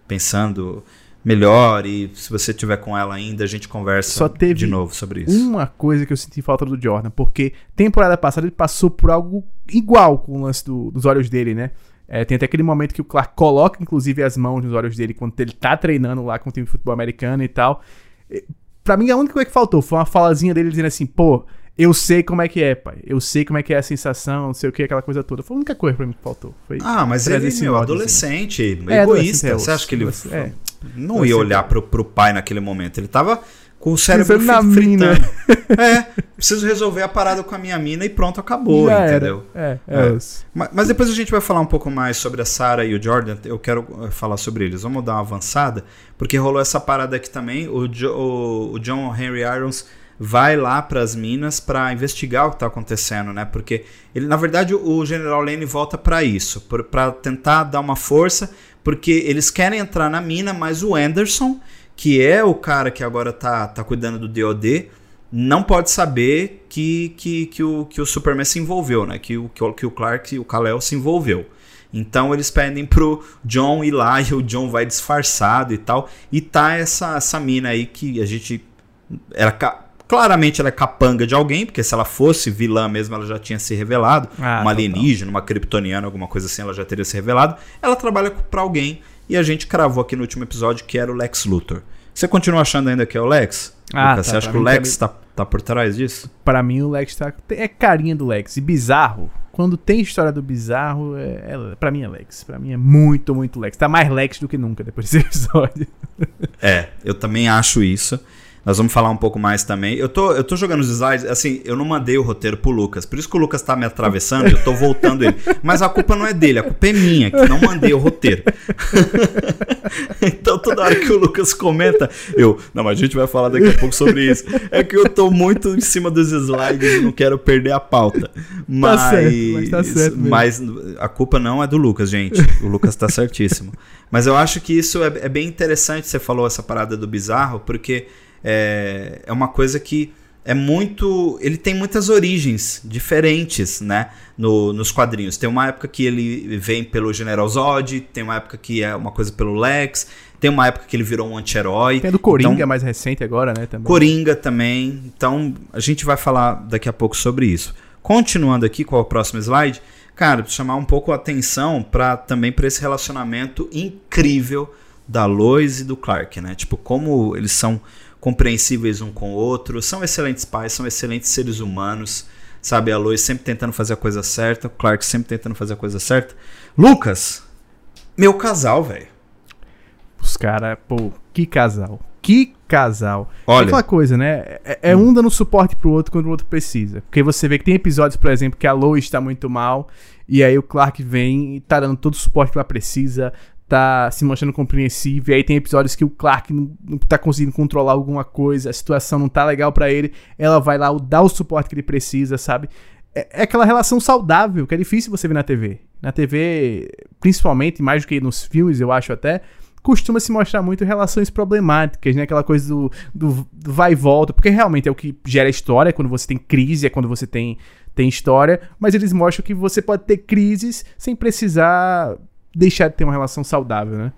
pensando melhor e se você estiver com ela ainda, a gente conversa Só teve de novo sobre isso. Uma coisa que eu senti falta do Jordan, porque temporada passada ele passou por algo igual com o lance do- dos olhos dele, né? É, tem até aquele momento que o Clark coloca, inclusive, as mãos nos olhos dele quando ele tá treinando lá com o time de futebol americano e tal. E, Pra mim, a única coisa que faltou foi uma falazinha dele dizendo assim, pô, eu sei como é que é, pai. Eu sei como é que é a sensação, não sei o que, aquela coisa toda. Foi a única coisa pra mim que faltou. Foi Ah, mas ele, meu, ódio, adolescente, É, egoísta. adolescente, é, Você acha que ele é. não ia olhar pro, pro pai naquele momento? Ele tava com o cérebro Pensando na fritando. é, preciso resolver a parada com a minha mina e pronto, acabou, Já entendeu? Era. É, é. É. isso. Ma- Mas depois a gente vai falar um pouco mais sobre a Sarah e o Jordan. Eu quero eh, falar sobre eles. Vamos dar uma avançada, porque rolou essa parada aqui também. O, Jo- o- o John Henry Irons vai lá para as minas para investigar o que tá acontecendo, né? Porque ele, na verdade, o General Lane volta para isso, para tentar dar uma força, porque eles querem entrar na mina, mas o Anderson, que é o cara que agora tá, tá cuidando do DOD, não pode saber que, que, que, o, que o Superman se envolveu, né? Que o, que o, que o Clark e o Kal-El se envolveu. Então eles pedem pro John ir lá e o John vai disfarçado e tal. E tá essa, essa mina aí que a gente. Era ca- claramente ela é capanga de alguém, porque se ela fosse vilã mesmo, ela já tinha se revelado. Ah, uma alienígena, uma kryptoniana, alguma coisa assim, ela já teria se revelado. Ela trabalha pra alguém e a gente cravou aqui no último episódio que era o Lex Luthor. Você continua achando ainda que é o Lex? Ah, Lucas, tá, você acha que o Lex tá, tá por trás disso? Pra mim, o Lex tá. É carinha do Lex. E bizarro. Quando tem história do bizarro, é, é, pra mim é Lex. Pra mim é muito, muito Lex. Tá mais Lex do que nunca depois desse episódio. É, eu também acho isso. Nós vamos falar um pouco mais também. Eu tô, eu tô jogando os slides, assim, eu não mandei o roteiro pro Lucas. Por isso que o Lucas tá me atravessando, eu tô voltando ele. Mas a culpa não é dele, a culpa é minha, que não mandei o roteiro. então toda hora que o Lucas comenta, eu, não, mas a gente vai falar daqui a pouco sobre isso. É que eu tô muito em cima dos slides e não quero perder a pauta. Mas, tá certo, mas tá certo mas a culpa não é do Lucas, gente. O Lucas tá certíssimo. Mas eu acho que isso é, é bem interessante, você falou essa parada do bizarro, porque é, é uma coisa que é muito. Ele tem muitas origens diferentes, né? No, nos quadrinhos. Tem uma época que ele vem pelo General Zod, tem uma época que é uma coisa pelo Lex, tem uma época que ele virou um anti-herói. Tem do Coringa então, mais recente agora, né? Também. Coringa também. Então a gente vai falar daqui a pouco sobre isso. Continuando aqui com o próximo slide, cara, chamar um pouco a atenção para também para esse relacionamento incrível da Lois e do Clark, né? Tipo, como eles são compreensíveis um com o outro, são excelentes pais, são excelentes seres humanos, sabe? A Lois sempre tentando fazer a coisa certa, o Clark sempre tentando fazer a coisa certa. Lucas, meu casal, velho. Os caras, pô, que casal. Que casal. Olha. É aquela coisa, né? É, é um dando suporte pro outro quando o outro precisa. Porque você vê que tem episódios, por exemplo, que a Lois está muito mal. E aí o Clark vem e tá dando todo o suporte que ela precisa tá se mostrando compreensível. E aí tem episódios que o Clark não, não tá conseguindo controlar alguma coisa, a situação não tá legal para ele. Ela vai lá dar o suporte que ele precisa, sabe? É, é, aquela relação saudável que é difícil você ver na TV. Na TV, principalmente, mais do que nos filmes, eu acho até, costuma se mostrar muito relações problemáticas, né? Aquela coisa do, do, do vai e volta, porque realmente é o que gera história, quando você tem crise, é quando você tem, tem história, mas eles mostram que você pode ter crises sem precisar deixar de ter uma relação saudável, né?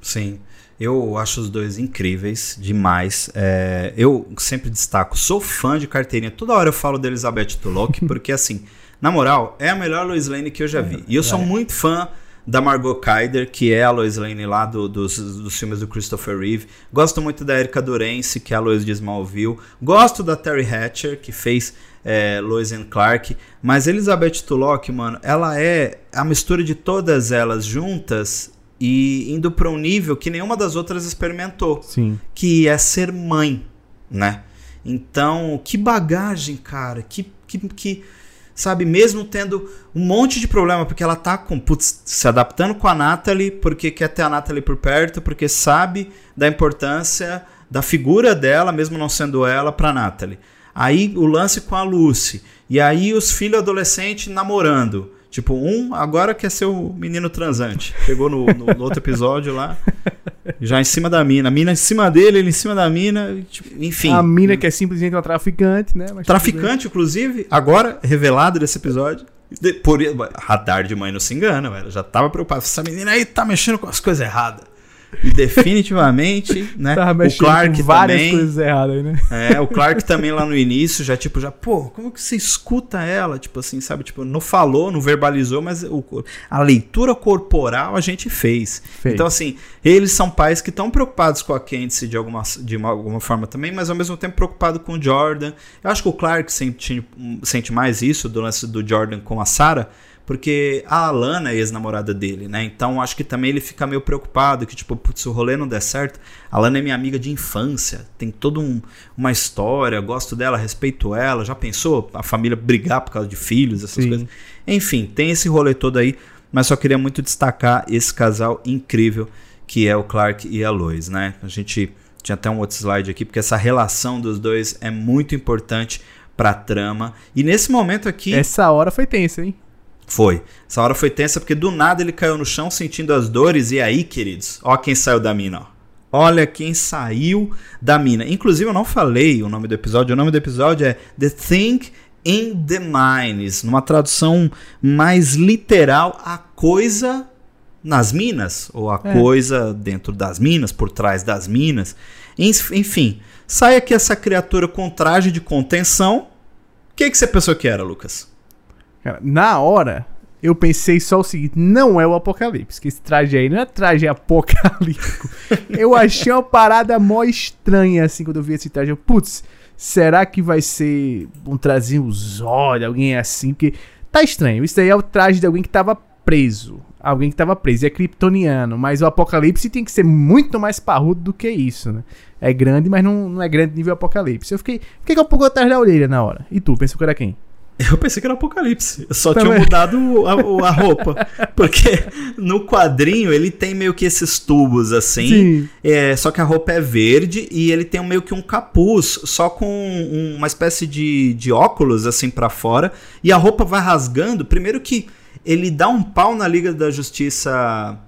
Sim. Eu acho os dois incríveis demais. É, eu sempre destaco, sou fã de carteirinha. Toda hora eu falo da Elizabeth Tulloch, porque assim, na moral, é a melhor Lois Lane que eu já vi. E eu sou muito fã da Margot Kyder, que é a Lois Lane lá do, dos, dos filmes do Christopher Reeve. Gosto muito da Erika Durance, que é a Lois de Smallville. Gosto da Terry Hatcher, que fez é, Lois and Clark. Mas Elizabeth Tulloch, mano, ela é a mistura de todas elas juntas e indo para um nível que nenhuma das outras experimentou. Sim. Que é ser mãe, né? Então, que bagagem, cara. Que, que, que sabe? Mesmo tendo um monte de problema, porque ela tá com, putz, se adaptando com a Natalie, porque quer ter a Natalie por perto, porque sabe da importância da figura dela, mesmo não sendo ela, pra Natalie. Aí o lance com a Lucy. E aí os filhos adolescentes namorando. Tipo, um agora quer ser o menino transante. Chegou no, no, no outro episódio lá, já em cima da mina. A mina em cima dele, ele em cima da mina. Tipo, enfim. A mina que é simplesmente uma traficante, né? Mas traficante, inclusive, agora revelado desse episódio. Por, radar de mãe não se engana, velho. Já tava preocupado. Essa menina aí tá mexendo com as coisas erradas. E definitivamente, né? o Clark várias também. coisas erradas aí, né? É, o Clark também lá no início já, tipo, já, pô, como que você escuta ela? Tipo assim, sabe? Tipo, não falou, não verbalizou, mas o, a leitura corporal a gente fez. fez. Então, assim, eles são pais que estão preocupados com a Candice de alguma, de uma, alguma forma também, mas ao mesmo tempo preocupado com o Jordan. Eu acho que o Clark sente, sente mais isso do lance do Jordan com a Sarah porque a Alana é ex-namorada dele, né? Então acho que também ele fica meio preocupado que, tipo, putz, se o rolê não der certo, a Alana é minha amiga de infância, tem toda um, uma história, gosto dela, respeito ela. Já pensou a família brigar por causa de filhos, essas Sim. coisas? Enfim, tem esse rolê todo aí, mas só queria muito destacar esse casal incrível que é o Clark e a Lois, né? A gente tinha até um outro slide aqui, porque essa relação dos dois é muito importante pra trama. E nesse momento aqui. Essa hora foi tensa, hein? Foi. Essa hora foi tensa porque do nada ele caiu no chão sentindo as dores. E aí, queridos, ó quem saiu da mina, ó. Olha quem saiu da mina. Inclusive, eu não falei o nome do episódio. O nome do episódio é The Thing in the Mines. Numa tradução mais literal, a coisa nas minas. Ou a é. coisa dentro das minas, por trás das minas. Enfim, sai aqui essa criatura com traje de contenção. O que, que você pensou que era, Lucas? Cara, na hora, eu pensei só o seguinte: não é o Apocalipse, que esse traje aí não é traje apocalíptico. eu achei uma parada mó estranha assim quando eu vi esse traje. Eu, putz, será que vai ser um trazinho Zod, alguém assim? Porque tá estranho. Isso daí é o traje de alguém que tava preso. alguém que tava preso. E é kryptoniano. Mas o Apocalipse tem que ser muito mais parrudo do que isso, né? É grande, mas não, não é grande nível Apocalipse. Eu fiquei, fiquei com um pouco atrás da orelha na hora. E tu, pensou que era quem? Eu pensei que era Apocalipse. Só Também. tinha mudado a, a, roupa. Porque no quadrinho ele tem meio que esses tubos assim. É, só que a roupa é verde e ele tem meio que um capuz, só com um, uma espécie de, de óculos assim para fora. E a roupa vai rasgando. Primeiro que ele dá um pau na Liga da Justiça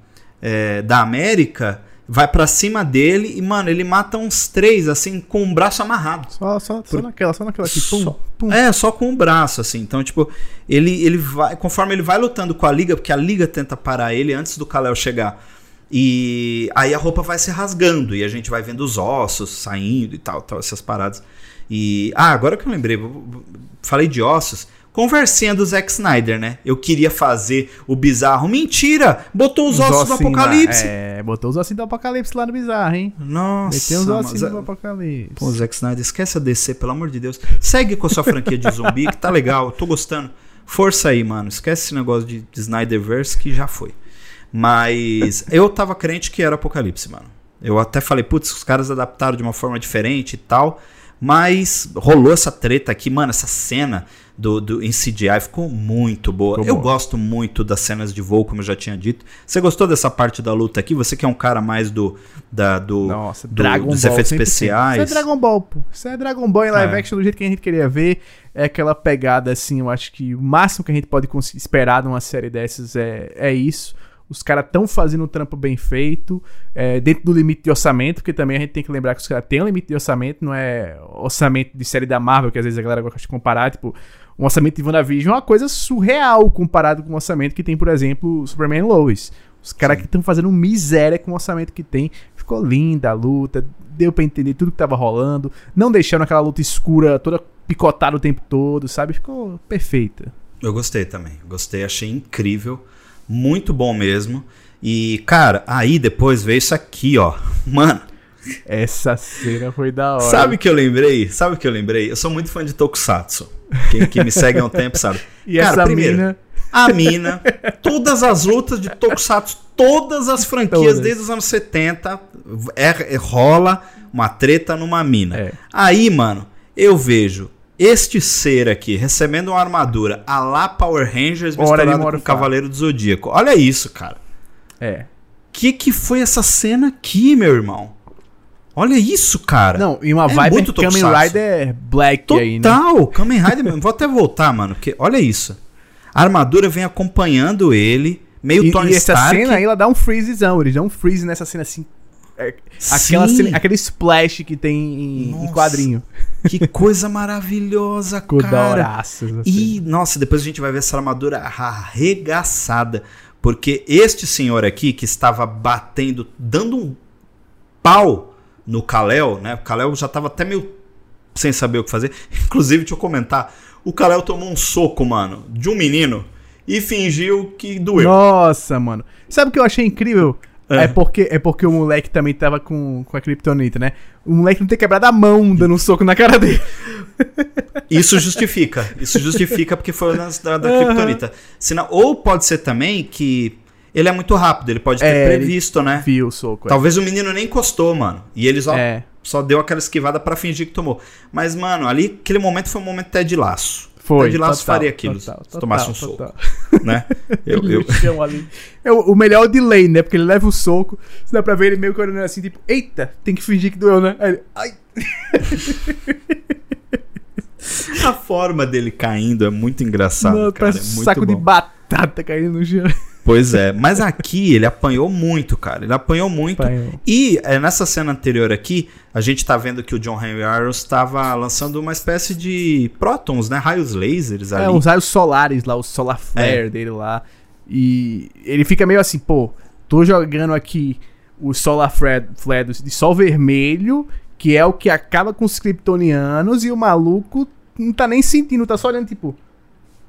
é, da América vai para cima dele e, mano, ele mata uns três, assim, com o braço amarrado. Só, só, Por... só naquela, só naquela aqui, pum, só, pum. É, só com o braço, assim. Então, tipo, ele, ele vai, conforme ele vai lutando com a Liga, porque a Liga tenta parar ele antes do Kal-El chegar. E aí a roupa vai se rasgando e a gente vai vendo os ossos saindo e tal, tal essas paradas. E ah, agora que eu lembrei, falei de ossos. Conversinha do Zack Snyder, né? Eu queria fazer o bizarro. Mentira! Botou os, os ossos do Apocalipse. é, botou os ossos do Apocalipse lá no bizarro, hein? Nossa. Meteu os ossos do Apocalipse. Pô, Zack Snyder, esquece a DC, pelo amor de Deus. Segue com a sua franquia de zumbi, que tá legal, tô gostando. Força aí, mano. Esquece esse negócio de, de Snyderverse que já foi. Mas eu tava crente que era Apocalipse, mano. Eu até falei, putz, os caras adaptaram de uma forma diferente e tal. Mas rolou essa treta aqui, mano, essa cena do, do, em CGI ficou muito boa. Ficou eu boa. gosto muito das cenas de voo, como eu já tinha dito. Você gostou dessa parte da luta aqui? Você que é um cara mais do, da, do, Nossa, do Dragon dos Ball, efeitos especiais. Isso é Dragon Ball, pô. Isso é Dragon Ball em live é. action do jeito que a gente queria ver. É aquela pegada assim, eu acho que o máximo que a gente pode esperar de uma série dessas é, é isso. Os caras estão fazendo um trampo bem feito, é, dentro do limite de orçamento, porque também a gente tem que lembrar que os caras têm um limite de orçamento, não é orçamento de série da Marvel, que às vezes a galera gosta de comparar, tipo, um orçamento de WandaVision é uma coisa surreal comparado com o orçamento que tem, por exemplo, Superman Lois. Os caras que estão fazendo miséria com o orçamento que tem. Ficou linda a luta, deu para entender tudo que tava rolando, não deixando aquela luta escura toda picotada o tempo todo, sabe? Ficou perfeita. Eu gostei também. Gostei, achei incrível. Muito bom mesmo. E, cara, aí depois veio isso aqui, ó. Mano. Essa cena foi da hora. Sabe o que eu lembrei? Sabe o que eu lembrei? Eu sou muito fã de Tokusatsu. Quem, quem me segue há um tempo sabe. E Cara, essa primeiro, mina... a mina, todas as lutas de Tokusatsu, todas as franquias todas. desde os anos 70, é, é, rola uma treta numa mina. É. Aí, mano, eu vejo este ser aqui recebendo uma armadura a lá Power Rangers misturado com o Cavaleiro do Zodíaco. Olha isso, cara. É. Que que foi essa cena aqui, meu irmão? Olha isso, cara. Não, e uma é vibe muito Kamen Rider Black Total, aí, né? Total, Kamen Rider mesmo. Vou até voltar, mano, porque olha isso. A armadura vem acompanhando ele, meio e, Tony e essa cena aí, ela dá um freezezão. Eles dão um freeze nessa cena assim. É, aquela cena, aquele splash que tem em, nossa, em quadrinho. Que coisa maravilhosa, cara. Assim. E, nossa, depois a gente vai ver essa armadura arregaçada. Porque este senhor aqui, que estava batendo, dando um pau no Kalel, né? O Kalel já tava até meio sem saber o que fazer. Inclusive, deixa eu comentar. O Kalel tomou um soco, mano, de um menino e fingiu que doeu. Nossa, mano. Sabe o que eu achei incrível? É. é. porque, é porque o moleque também tava com, com a Kryptonita, né? O moleque não ter quebrado a mão dando um soco na cara dele. Isso justifica. Isso justifica porque foi da, da, da uhum. Kryptonita. Senão, ou pode ser também que ele é muito rápido, ele pode ter é, previsto, né? Viu o soco. É. Talvez é. o menino nem encostou, mano. E ele só, é. só deu aquela esquivada para fingir que tomou. Mas, mano, ali, aquele momento foi um momento até de laço. Foi. de laço total, faria aquilo total, se tomasse um soco. Né? Eu, eu... É o, o melhor é o delay, né? Porque ele leva o soco, se dá pra ver ele meio que olhando assim, tipo, eita, tem que fingir que doeu, né? Aí ele, ai. A forma dele caindo é muito engraçado, Não, cara. É muito saco bom. de batata caindo no chão. Pois é, mas aqui ele apanhou muito, cara. Ele apanhou muito. Apanhou. E é, nessa cena anterior aqui, a gente tá vendo que o John Henry Irons estava lançando uma espécie de prótons, né? Raios lasers ali. É, uns raios solares lá, o solar flare é. dele lá. E ele fica meio assim, pô, tô jogando aqui o solar flare, flare de sol vermelho, que é o que acaba com os kryptonianos, e o maluco não tá nem sentindo, tá só olhando tipo...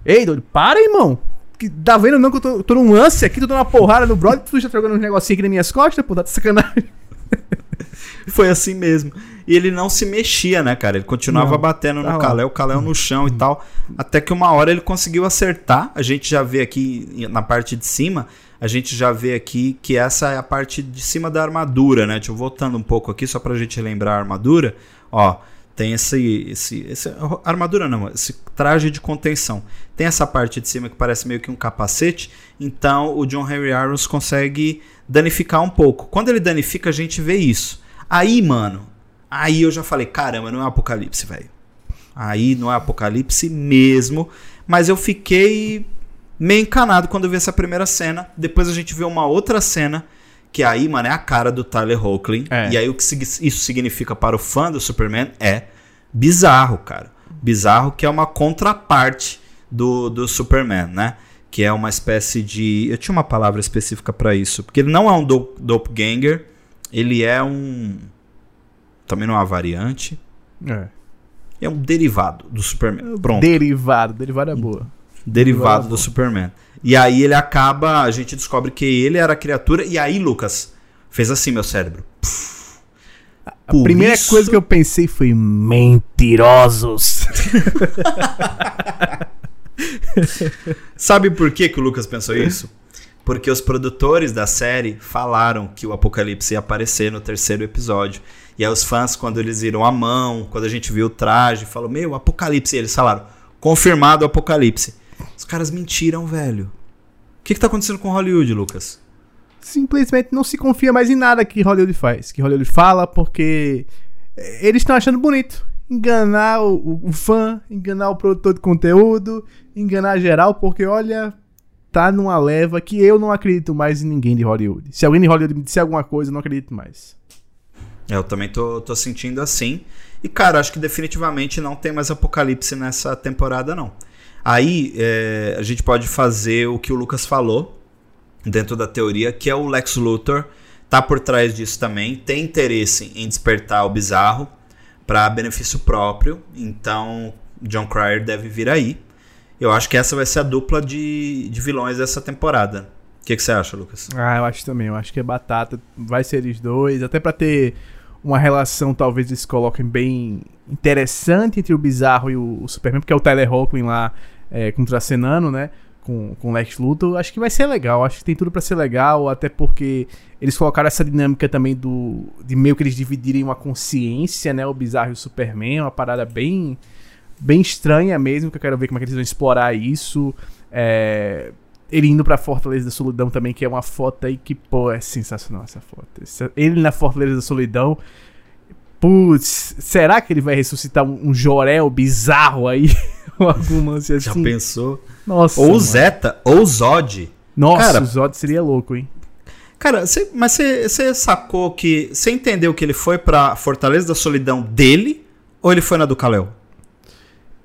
Ei, doido, para, irmão que tá vendo não que eu tô, tô num lance aqui, tô dando uma porrada no brother, tu já tá jogando uns negocinhos aqui nas minhas costas, pô, tá de sacanagem. Foi assim mesmo. E ele não se mexia, né, cara? Ele continuava não, batendo tá no Kalel, o Kalel no chão e tal. Até que uma hora ele conseguiu acertar. A gente já vê aqui na parte de cima a gente já vê aqui que essa é a parte de cima da armadura, né? Deixa eu voltando um pouco aqui só pra gente lembrar a armadura. Ó, tem esse, esse, esse armadura não, esse traje de contenção. Tem essa parte de cima que parece meio que um capacete, então o John Henry Irons consegue danificar um pouco. Quando ele danifica, a gente vê isso. Aí, mano, aí eu já falei, caramba, não é apocalipse, velho. Aí não é apocalipse mesmo, mas eu fiquei meio encanado quando eu vi essa primeira cena. Depois a gente vê uma outra cena que aí, mano, é a cara do Tyler Hoechlin. É. E aí o que isso significa para o fã do Superman é bizarro, cara. Bizarro que é uma contraparte do, do Superman, né? Que é uma espécie de. Eu tinha uma palavra específica para isso. Porque ele não é um do, doppelganger, ele é um. Também não é uma variante. É. É um derivado do Superman. Pronto. Derivado, derivado é boa. Derivado, derivado é do Superman. E aí ele acaba, a gente descobre que ele era a criatura, e aí, Lucas, fez assim meu cérebro. a primeira isso... coisa que eu pensei foi mentirosos. Sabe por que, que o Lucas pensou isso? Porque os produtores da série falaram que o Apocalipse ia aparecer no terceiro episódio. E aí os fãs, quando eles viram a mão, quando a gente viu o traje, falou: Meu, Apocalipse. E eles falaram: Confirmado o Apocalipse. Os caras mentiram, velho. O que, que tá acontecendo com Hollywood, Lucas? Simplesmente não se confia mais em nada que Hollywood faz. Que Hollywood fala porque eles estão achando bonito. Enganar o, o, fã, enganar o produtor de conteúdo, enganar geral, porque olha, tá numa leva que eu não acredito mais em ninguém de Hollywood. Se alguém de Hollywood me disser alguma coisa, eu não acredito mais. É, eu também tô, tô sentindo assim. E, cara, acho que definitivamente não tem mais apocalipse nessa temporada, não. Aí é, a gente pode fazer o que o Lucas falou dentro da teoria, que é o Lex Luthor tá por trás disso também, tem interesse em despertar o bizarro para benefício próprio. Então, John Cryer deve vir aí. Eu acho que essa vai ser a dupla de, de vilões dessa temporada. O que, você acha, Lucas? Ah, eu acho também. Eu acho que é batata. Vai ser eles dois. Até para ter uma relação, talvez eles coloquem bem interessante entre o Bizarro e o, o Superman, porque é o Tyler Hoechlin lá é, contracenando, né? Com, com Lex Luthor, acho que vai ser legal. Acho que tem tudo para ser legal, até porque eles colocaram essa dinâmica também do de meio que eles dividirem uma consciência, né? O Bizarro e o Superman, uma parada bem bem estranha mesmo, que eu quero ver como é que eles vão explorar isso. É, ele indo pra Fortaleza da Solidão também, que é uma foto aí que, pô, é sensacional essa foto. Ele na Fortaleza da Solidão. Putz, será que ele vai ressuscitar um, um Jorel bizarro aí? algum lance assim. Já pensou? Nossa. Ou mano. Zeta, ou Zod. Nossa, cara, o Zod seria louco, hein? Cara, cê, mas você sacou que. Você entendeu que ele foi pra Fortaleza da Solidão dele? Ou ele foi na do Kalel?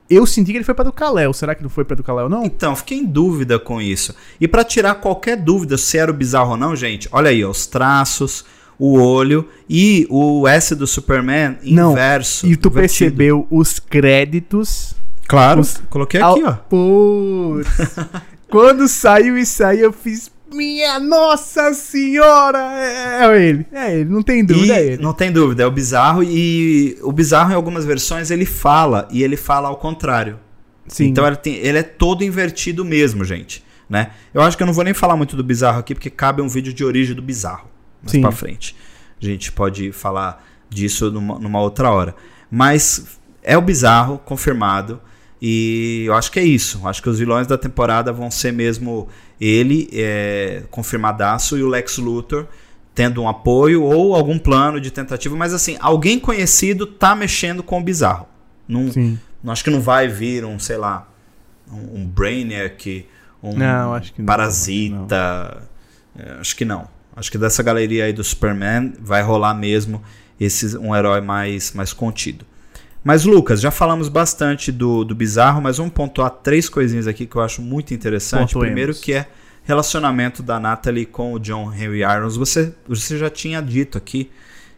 Eu senti que ele foi pra do Kalel. Será que não foi pra do Kalel, não? Então, fiquei em dúvida com isso. E para tirar qualquer dúvida se era o bizarro ou não, gente, olha aí, ó, os traços, o olho e o S do Superman inverso. Não, e tu percebeu os créditos Claro, Os... coloquei aqui, ó. Putz. Quando saiu isso aí, eu fiz. Minha Nossa Senhora! É, é ele, é ele, não tem dúvida, e, é ele. Não tem dúvida, é o bizarro. E o bizarro, em algumas versões, ele fala, e ele fala ao contrário. Sim. Então ele, tem, ele é todo invertido mesmo, gente. Né? Eu acho que eu não vou nem falar muito do bizarro aqui, porque cabe um vídeo de origem do bizarro. Mais Sim. pra frente. A gente pode falar disso numa, numa outra hora. Mas é o bizarro, confirmado. E eu acho que é isso. Acho que os vilões da temporada vão ser mesmo ele, é, confirmadaço, e o Lex Luthor tendo um apoio ou algum plano de tentativa. Mas assim, alguém conhecido tá mexendo com o bizarro. Não, não acho que não vai vir um, sei lá, um, um Brainiac, um não, acho que não, Parasita. Não. É, acho que não. Acho que dessa galeria aí do Superman vai rolar mesmo esse, um herói mais, mais contido. Mas, Lucas, já falamos bastante do, do bizarro, mas vamos pontuar três coisinhas aqui que eu acho muito interessante. Pontuemos. Primeiro, que é relacionamento da Natalie com o John Henry Irons. Você, você já tinha dito aqui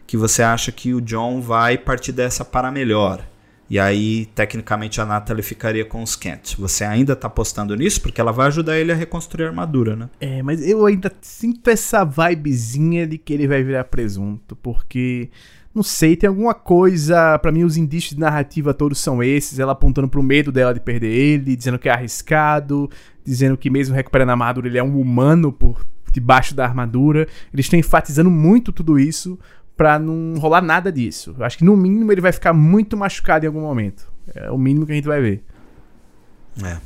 que você acha que o John vai partir dessa para melhor. E aí, tecnicamente, a Natalie ficaria com os Kent. Você ainda tá apostando nisso? Porque ela vai ajudar ele a reconstruir a armadura, né? É, mas eu ainda sinto essa vibezinha de que ele vai virar presunto. Porque não sei, tem alguma coisa. para mim, os indícios de narrativa todos são esses. Ela apontando pro medo dela de perder ele, dizendo que é arriscado, dizendo que mesmo recuperando a armadura, ele é um humano por debaixo da armadura. Eles estão enfatizando muito tudo isso pra não rolar nada disso. Eu acho que no mínimo ele vai ficar muito machucado em algum momento. É o mínimo que a gente vai ver. É.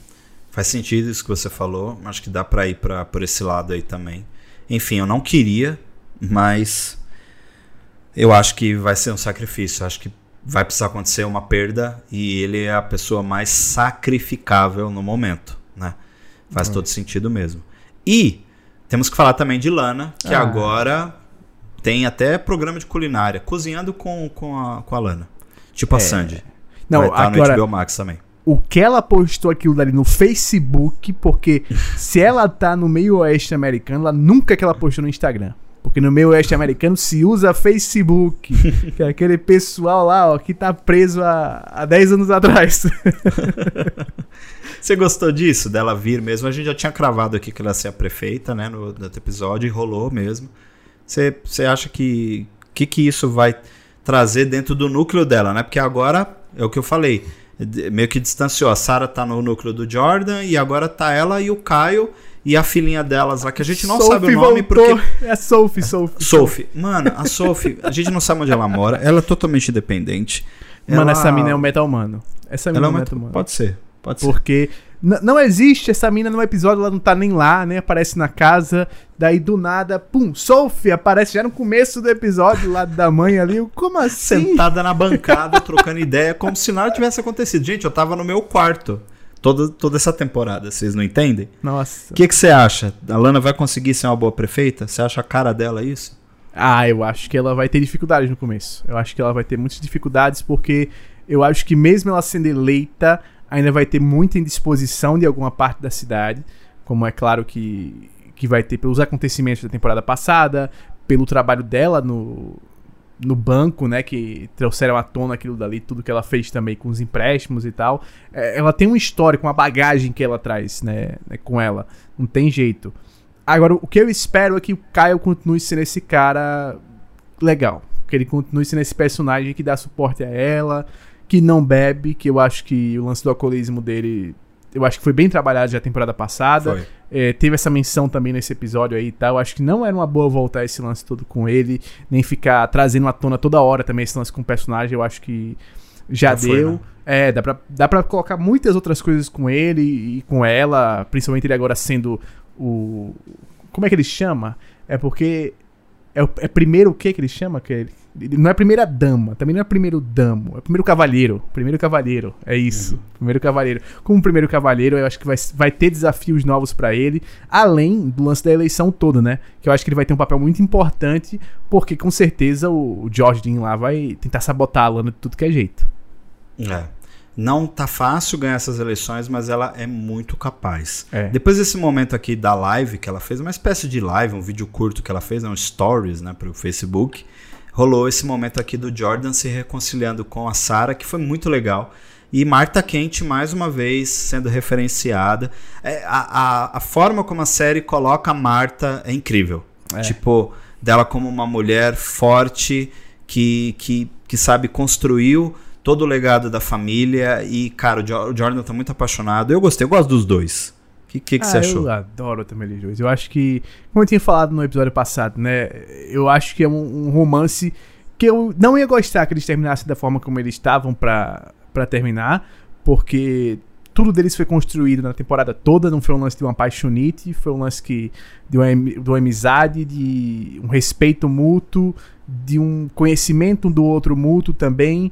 Faz sentido isso que você falou. Acho que dá pra ir pra, por esse lado aí também. Enfim, eu não queria, mas eu acho que vai ser um sacrifício. Acho que vai precisar acontecer uma perda e ele é a pessoa mais sacrificável no momento, né? Faz Hum. todo sentido mesmo. E temos que falar também de Lana, que Ah. agora tem até programa de culinária, cozinhando com, com, a, com a Lana. Tipo a É. Sandy. Não, vai no agora, HBO Max também. o que ela postou aquilo dali no Facebook, porque se ela tá no meio oeste americano, ela nunca que ela postou no Instagram. Porque no meio oeste americano se usa Facebook. que é aquele pessoal lá, ó, que tá preso há, há 10 anos atrás. Você gostou disso? Dela vir mesmo? A gente já tinha cravado aqui que ela ia ser a prefeita, né? No, no outro episódio e rolou mesmo. Você, acha que. O que, que isso vai trazer dentro do núcleo dela, né? Porque agora, é o que eu falei, meio que distanciou. A Sarah tá no núcleo do Jordan e agora tá ela e o Caio e a filhinha delas lá, que a gente não sabe o nome porque. É Sophie, Sophie. Sophie. Mano, a Sophie, a gente não sabe onde ela mora. Ela é totalmente independente. Mano, Ela- essa mina é um metal humano. Essa mina Ela é é um metal humano. Pode ser. Pode ser. Porque n- não existe essa mina no episódio, ela não tá nem lá, nem aparece na casa. Daí do nada, pum, Sophie aparece já no começo do episódio, lado da mãe ali. eu, Como assim? sentada na bancada, trocando ideia, como se nada tivesse acontecido. Gente, eu tava no meu quarto toda, toda essa temporada, vocês não entendem? Nossa. O que que você acha? A Lana vai conseguir ser uma boa prefeita? Você acha a cara dela isso? Ah, eu acho que ela vai ter dificuldades no começo. Eu acho que ela vai ter muitas dificuldades porque eu acho que mesmo ela sendo eleita, ainda vai ter muita indisposição de alguma parte da cidade, como é claro que, que vai ter pelos acontecimentos da temporada passada, pelo trabalho dela no, no banco, né, que trouxeram à tona aquilo dali, tudo que ela fez também com os empréstimos e tal. É, ela tem um histórico, uma bagagem que ela traz, né, né, com ela. Não tem jeito. Agora, o que eu espero é que o Kyle continue sendo esse cara legal. Que ele continue sendo esse personagem que dá suporte a ela, que não bebe, que eu acho que o lance do alcoolismo dele. Eu acho que foi bem trabalhado já a temporada passada. Foi. É, teve essa menção também nesse episódio aí e tal. Acho que não era uma boa voltar esse lance todo com ele, nem ficar trazendo à tona toda hora também esse lance com o personagem. Eu acho que já, Já foi, deu. né? É, dá pra, dá pra colocar muitas outras coisas com ele e com ela, principalmente ele agora sendo o. Como é que ele chama? É porque. É, o- é primeiro o que que ele chama? Que ele não é primeira dama, também não é primeiro damo, é primeiro cavalheiro. Primeiro cavalheiro, é isso. Primeiro cavalheiro. Como primeiro cavalheiro, eu acho que vai, vai ter desafios novos pra ele, além do lance da eleição toda, né? Que eu acho que ele vai ter um papel muito importante, porque com certeza o, o George Dean lá vai tentar sabotar a Lana de tudo que é jeito. É. Não tá fácil ganhar essas eleições, mas ela é muito capaz. É. Depois desse momento aqui da live que ela fez, uma espécie de live, um vídeo curto que ela fez, né, um stories, né, pro Facebook, rolou esse momento aqui do Jordan se reconciliando com a Sarah, que foi muito legal. E Marta Quente, mais uma vez, sendo referenciada. É, a, a, a forma como a série coloca a Marta é incrível. É. Tipo, dela como uma mulher forte que, que, que sabe, construiu todo o legado da família. E, cara, o Jo- o Jordan tá muito apaixonado. Eu gostei, eu gosto dos dois. O que, que, que você Ah, achou? Eu adoro também dois. Eu acho que, como eu tinha falado no episódio passado, né? Eu acho que é um, um romance que eu não ia gostar que eles terminassem da forma como eles estavam pra, pra terminar, porque tudo deles foi construído na temporada toda, não foi um lance de uma paixonite, foi um lance que de uma, de uma amizade, de um respeito mútuo, de um conhecimento um do outro mútuo também,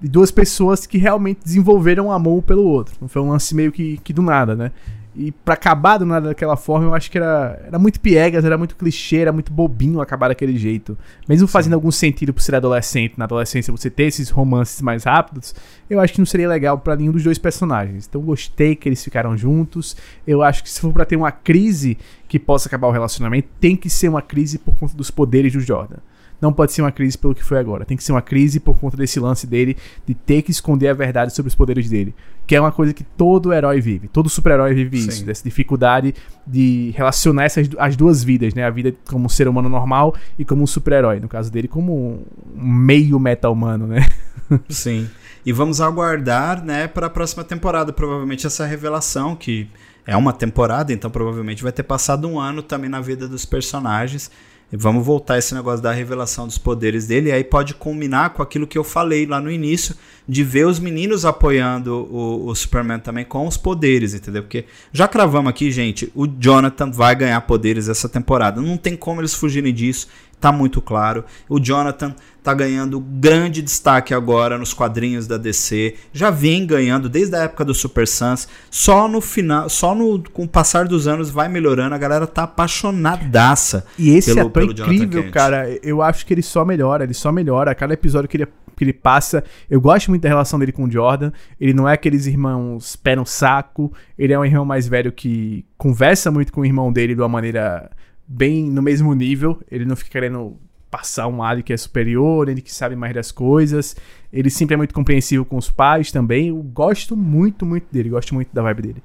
de duas pessoas que realmente desenvolveram um amor pelo outro. Não foi um lance meio que, que do nada, né? E pra acabar do nada daquela forma, eu acho que era, era muito piegas, era muito clichê, era muito bobinho acabar daquele jeito. Mesmo fazendo algum sentido por ser adolescente, na adolescência você ter esses romances mais rápidos, eu acho que não seria legal pra nenhum dos dois personagens. Então gostei que eles ficaram juntos. Eu acho que se for pra ter uma crise que possa acabar o relacionamento, tem que ser uma crise por conta dos poderes do Jordan. Não pode ser uma crise pelo que foi agora. Tem que ser uma crise por conta desse lance dele de ter que esconder a verdade sobre os poderes dele. Que é uma coisa que todo herói vive. Todo super-herói vive Sim. isso. Dessa dificuldade de relacionar essas as duas vidas, né? A vida como um ser humano normal e como um super-herói. No caso dele, como um meio meta-humano, né? Sim. E vamos aguardar, né, para a próxima temporada, provavelmente essa revelação que é uma temporada, então provavelmente vai ter passado um ano também na vida dos personagens. Vamos voltar esse negócio da revelação dos poderes dele, e aí pode culminar com aquilo que eu falei lá no início, de ver os meninos apoiando o, o, Superman também com os poderes, entendeu? Porque já cravamos aqui, gente, o Jonathan vai ganhar poderes essa temporada. Não tem como eles fugirem disso tá muito claro. O Jonathan tá ganhando grande destaque agora nos quadrinhos da DC. Já vem ganhando desde a época do Super Sans. Só no final, só no com o passar dos anos vai melhorando. A galera tá apaixonadaça. E esse pelo, pelo incrível, cara. Eu acho que ele só melhora, ele só melhora. A cada episódio que ele que ele passa. Eu gosto muito da relação dele com o Jordan. Ele não é aqueles irmãos pé no saco. Ele é um irmão mais velho que conversa muito com o irmão dele de uma maneira bem no mesmo nível. Ele não fica querendo passar um alho que é superior, ele que sabe mais das coisas. Ele sempre é muito compreensivo com os pais também. Eu gosto muito, muito dele. Gosto muito da vibe dele.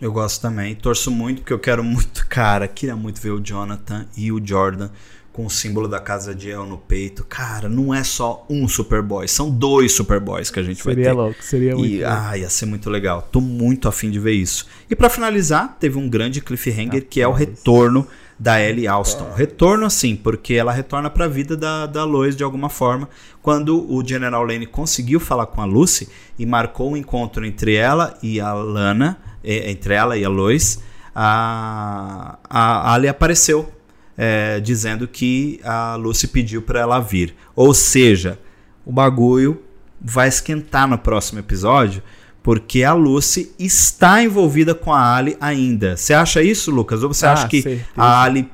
Eu gosto também. Torço muito porque eu quero muito, cara, queria muito ver o Jonathan e o Jordan com o símbolo da casa de El no peito. Cara, não é só um Superboy, são dois Superboys que a gente seria vai ter. Seria louco, seria muito e, Ah, ia ser muito legal. Tô muito afim de ver isso. E para finalizar, teve um grande cliffhanger ah, que é o retorno da Ellie Alston. Retorno assim, porque ela retorna para a vida da, da Lois de alguma forma, quando o General Lane conseguiu falar com a Lucy e marcou um encontro entre ela e a Lana, entre ela e a Lois, a, a Ali apareceu é, dizendo que a Lucy pediu para ela vir. Ou seja, o bagulho vai esquentar no próximo episódio, porque a Lucy está envolvida com a Ali ainda. Você acha isso, Lucas? Ou você ah, acha que certeza. a Ali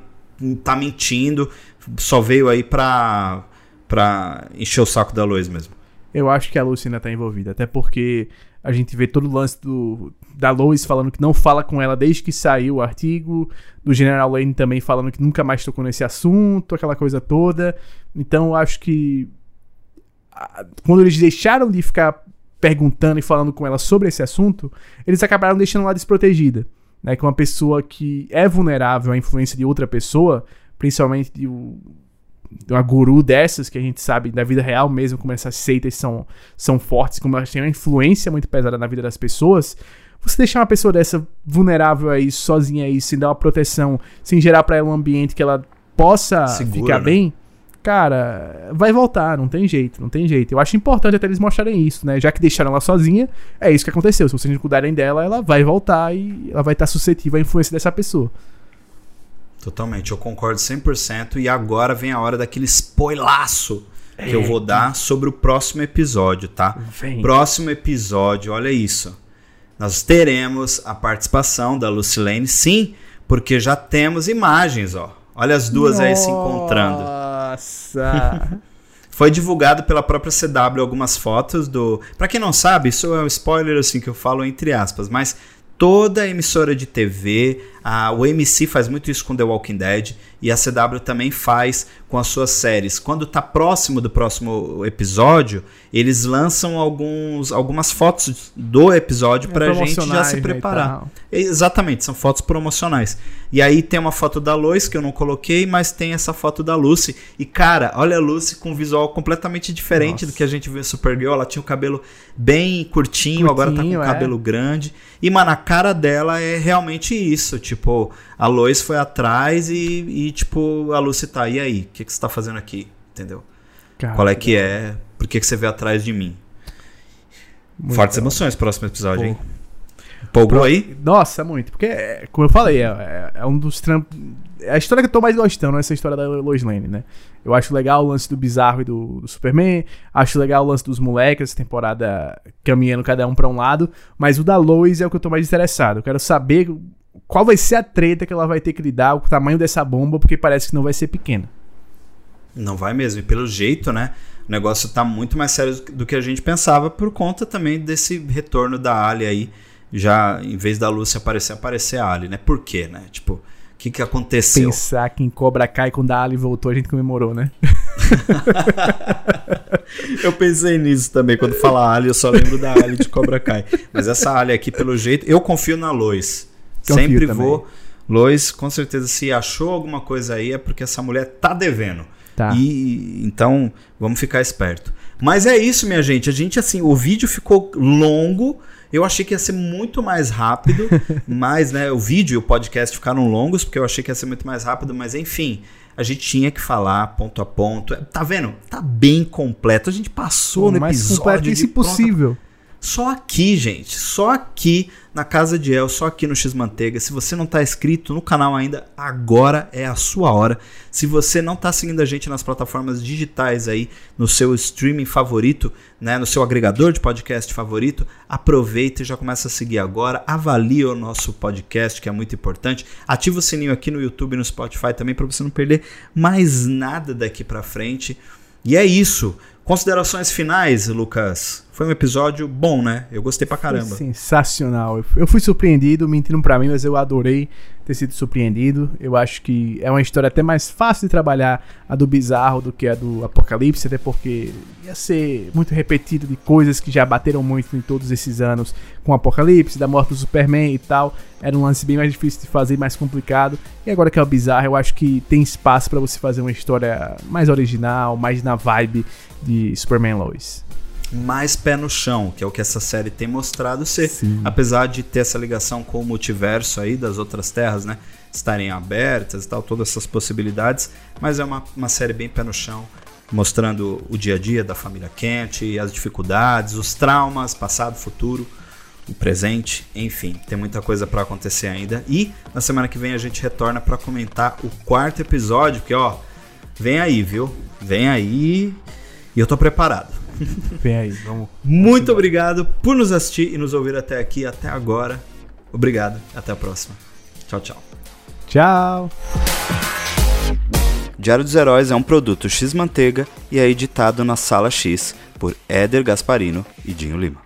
tá mentindo, só veio aí pra, pra encher o saco da Lois mesmo? Eu acho que a Lucy ainda tá envolvida, até porque a gente vê todo o lance do, da Lois falando que não fala com ela desde que saiu o artigo, do General Lane também falando que nunca mais tocou nesse assunto, aquela coisa toda. Então eu acho que quando eles deixaram de ficar perguntando e falando com ela sobre esse assunto, eles acabaram deixando ela desprotegida. Né, que uma pessoa que é vulnerável à influência de outra pessoa, principalmente de, uma guru dessas, que a gente sabe da vida real mesmo, como essas seitas são, são fortes, como elas têm uma influência muito pesada na vida das pessoas, você deixar uma pessoa dessa vulnerável aí, sozinha aí, sem dar uma proteção, sem gerar para ela um ambiente que ela possa Segura, ficar né? bem, cara, vai voltar, não tem jeito, não tem jeito. Eu acho importante até eles mostrarem isso, né? Já que deixaram ela sozinha, é isso que aconteceu. Se vocês não cuidarem dela, ela vai voltar e ela vai estar suscetível à influência dessa pessoa. Totalmente, eu concordo 100% e agora vem a hora daquele spoilaço que eu vou dar sobre o próximo episódio, tá? Vem. Próximo episódio, olha isso. Nós teremos a participação da Lucilene, sim, porque já temos imagens, ó. Olha as duas Nossa. aí se encontrando. Nossa! Foi divulgado pela própria CW algumas fotos do. Para quem não sabe, isso é um spoiler assim que eu falo entre aspas, mas toda emissora de TV, a, o MC faz muito isso com The Walking Dead e a CW também faz com as suas séries. Quando está próximo do próximo episódio, eles lançam alguns, algumas fotos do episódio é, para a gente já se preparar. Exatamente, são fotos promocionais. E aí tem uma foto da Lois que eu não coloquei, mas tem essa foto da Lucy. E cara, olha a Lucy com um visual completamente diferente Nossa. do que a gente vê em Supergirl. Ela tinha o cabelo bem curtinho, curtinho agora tá com o é. cabelo grande. E, mano, a cara dela é realmente isso. Tipo, a Lois foi atrás e, e tipo, a Lucy tá, e aí? O que, que você tá fazendo aqui? Entendeu? Qual é que é? Por que, que você veio atrás de mim? Muito Fortes bom. emoções, próximo episódio, Pô. hein? Empolgou aí? Nossa, muito. Porque, como eu falei, é, é, é um dos trampos. É a história que eu tô mais gostando, essa história da Lois Lane, né? Eu acho legal o lance do Bizarro e do, do, Superman. Acho legal o lance dos moleques, essa temporada caminhando cada um para um lado. Mas o da Lois é o que eu tô mais interessado. Eu quero saber qual vai ser a treta que ela vai ter que lidar, o tamanho dessa bomba, porque parece que não vai ser pequena. Não vai mesmo. E pelo jeito, né? O negócio tá muito mais sério do que a gente pensava, por conta também desse retorno da Ali aí já em vez da Lucy aparecer, aparecer a Ali, né? Por quê, né? Tipo, o que, que aconteceu? Pensar que em Cobra Kai, quando a Ali voltou, a gente comemorou, né? eu pensei nisso também. Quando fala Ali, eu só lembro da Ali de Cobra Kai. Mas essa Ali aqui, pelo jeito, eu confio na Lois. Confio Sempre também. vou. Lois, com certeza, se achou alguma coisa aí, é porque essa mulher tá devendo. Tá. E então, vamos ficar esperto. Mas é isso, minha gente. A gente, assim, o vídeo ficou longo. Eu achei que ia ser muito mais rápido, mas, né, o vídeo e o podcast ficaram longos, porque eu achei que ia ser muito mais rápido, mas enfim, a gente tinha que falar ponto a ponto. Tá vendo? Tá bem completo. A gente passou no mais episódio. completo de pronta- possível. Só aqui, gente. Só aqui na Casa de El, só aqui no X Manteiga. Se você não está inscrito no canal ainda, agora é a sua hora. Se você não está seguindo a gente nas plataformas digitais aí, no seu streaming favorito, né, no seu agregador de podcast favorito, aproveita e já começa a seguir agora. Avalie o nosso podcast, que é muito importante. Ativa o sininho aqui no YouTube e no Spotify também para você não perder mais nada daqui para frente. E é isso. Considerações finais, Lucas. Foi um episódio bom, né? Eu gostei pra caramba. Foi sensacional. Eu- Eu fui surpreendido, mentindo pra mim, mas eu adorei ter sido surpreendido. Eu acho que é uma história até mais fácil de trabalhar a do bizarro do que a do apocalipse, até porque ia ser muito repetido de coisas que já bateram muito em todos esses anos com o apocalipse, da morte do Superman e tal. Era um lance bem mais difícil de fazer, mais complicado. E agora que é o bizarro, eu acho que tem espaço pra você fazer uma história mais original, mais na vibe de Superman Lois. Mais pé no chão, que é o que essa série tem mostrado ser. Sim. Apesar de ter essa ligação com o multiverso aí das outras terras, né? Estarem abertas e tal, todas essas possibilidades. Mas é uma, uma série bem pé no chão, mostrando o dia a dia da família Kent, as dificuldades, os traumas, passado, futuro, o presente, enfim, tem muita coisa pra acontecer ainda. E na semana que vem a gente retorna pra comentar o quarto episódio, que ó, vem aí, viu? Vem aí. E eu tô preparado. Vem aí, vamos. Muito obrigado por nos assistir e nos ouvir até aqui, até agora. Obrigado, até a próxima. Tchau, tchau. Tchau! Diário dos Heróis é um produto X Manteiga e é editado na Sala X por Éder Gasparino e Dinho Lima.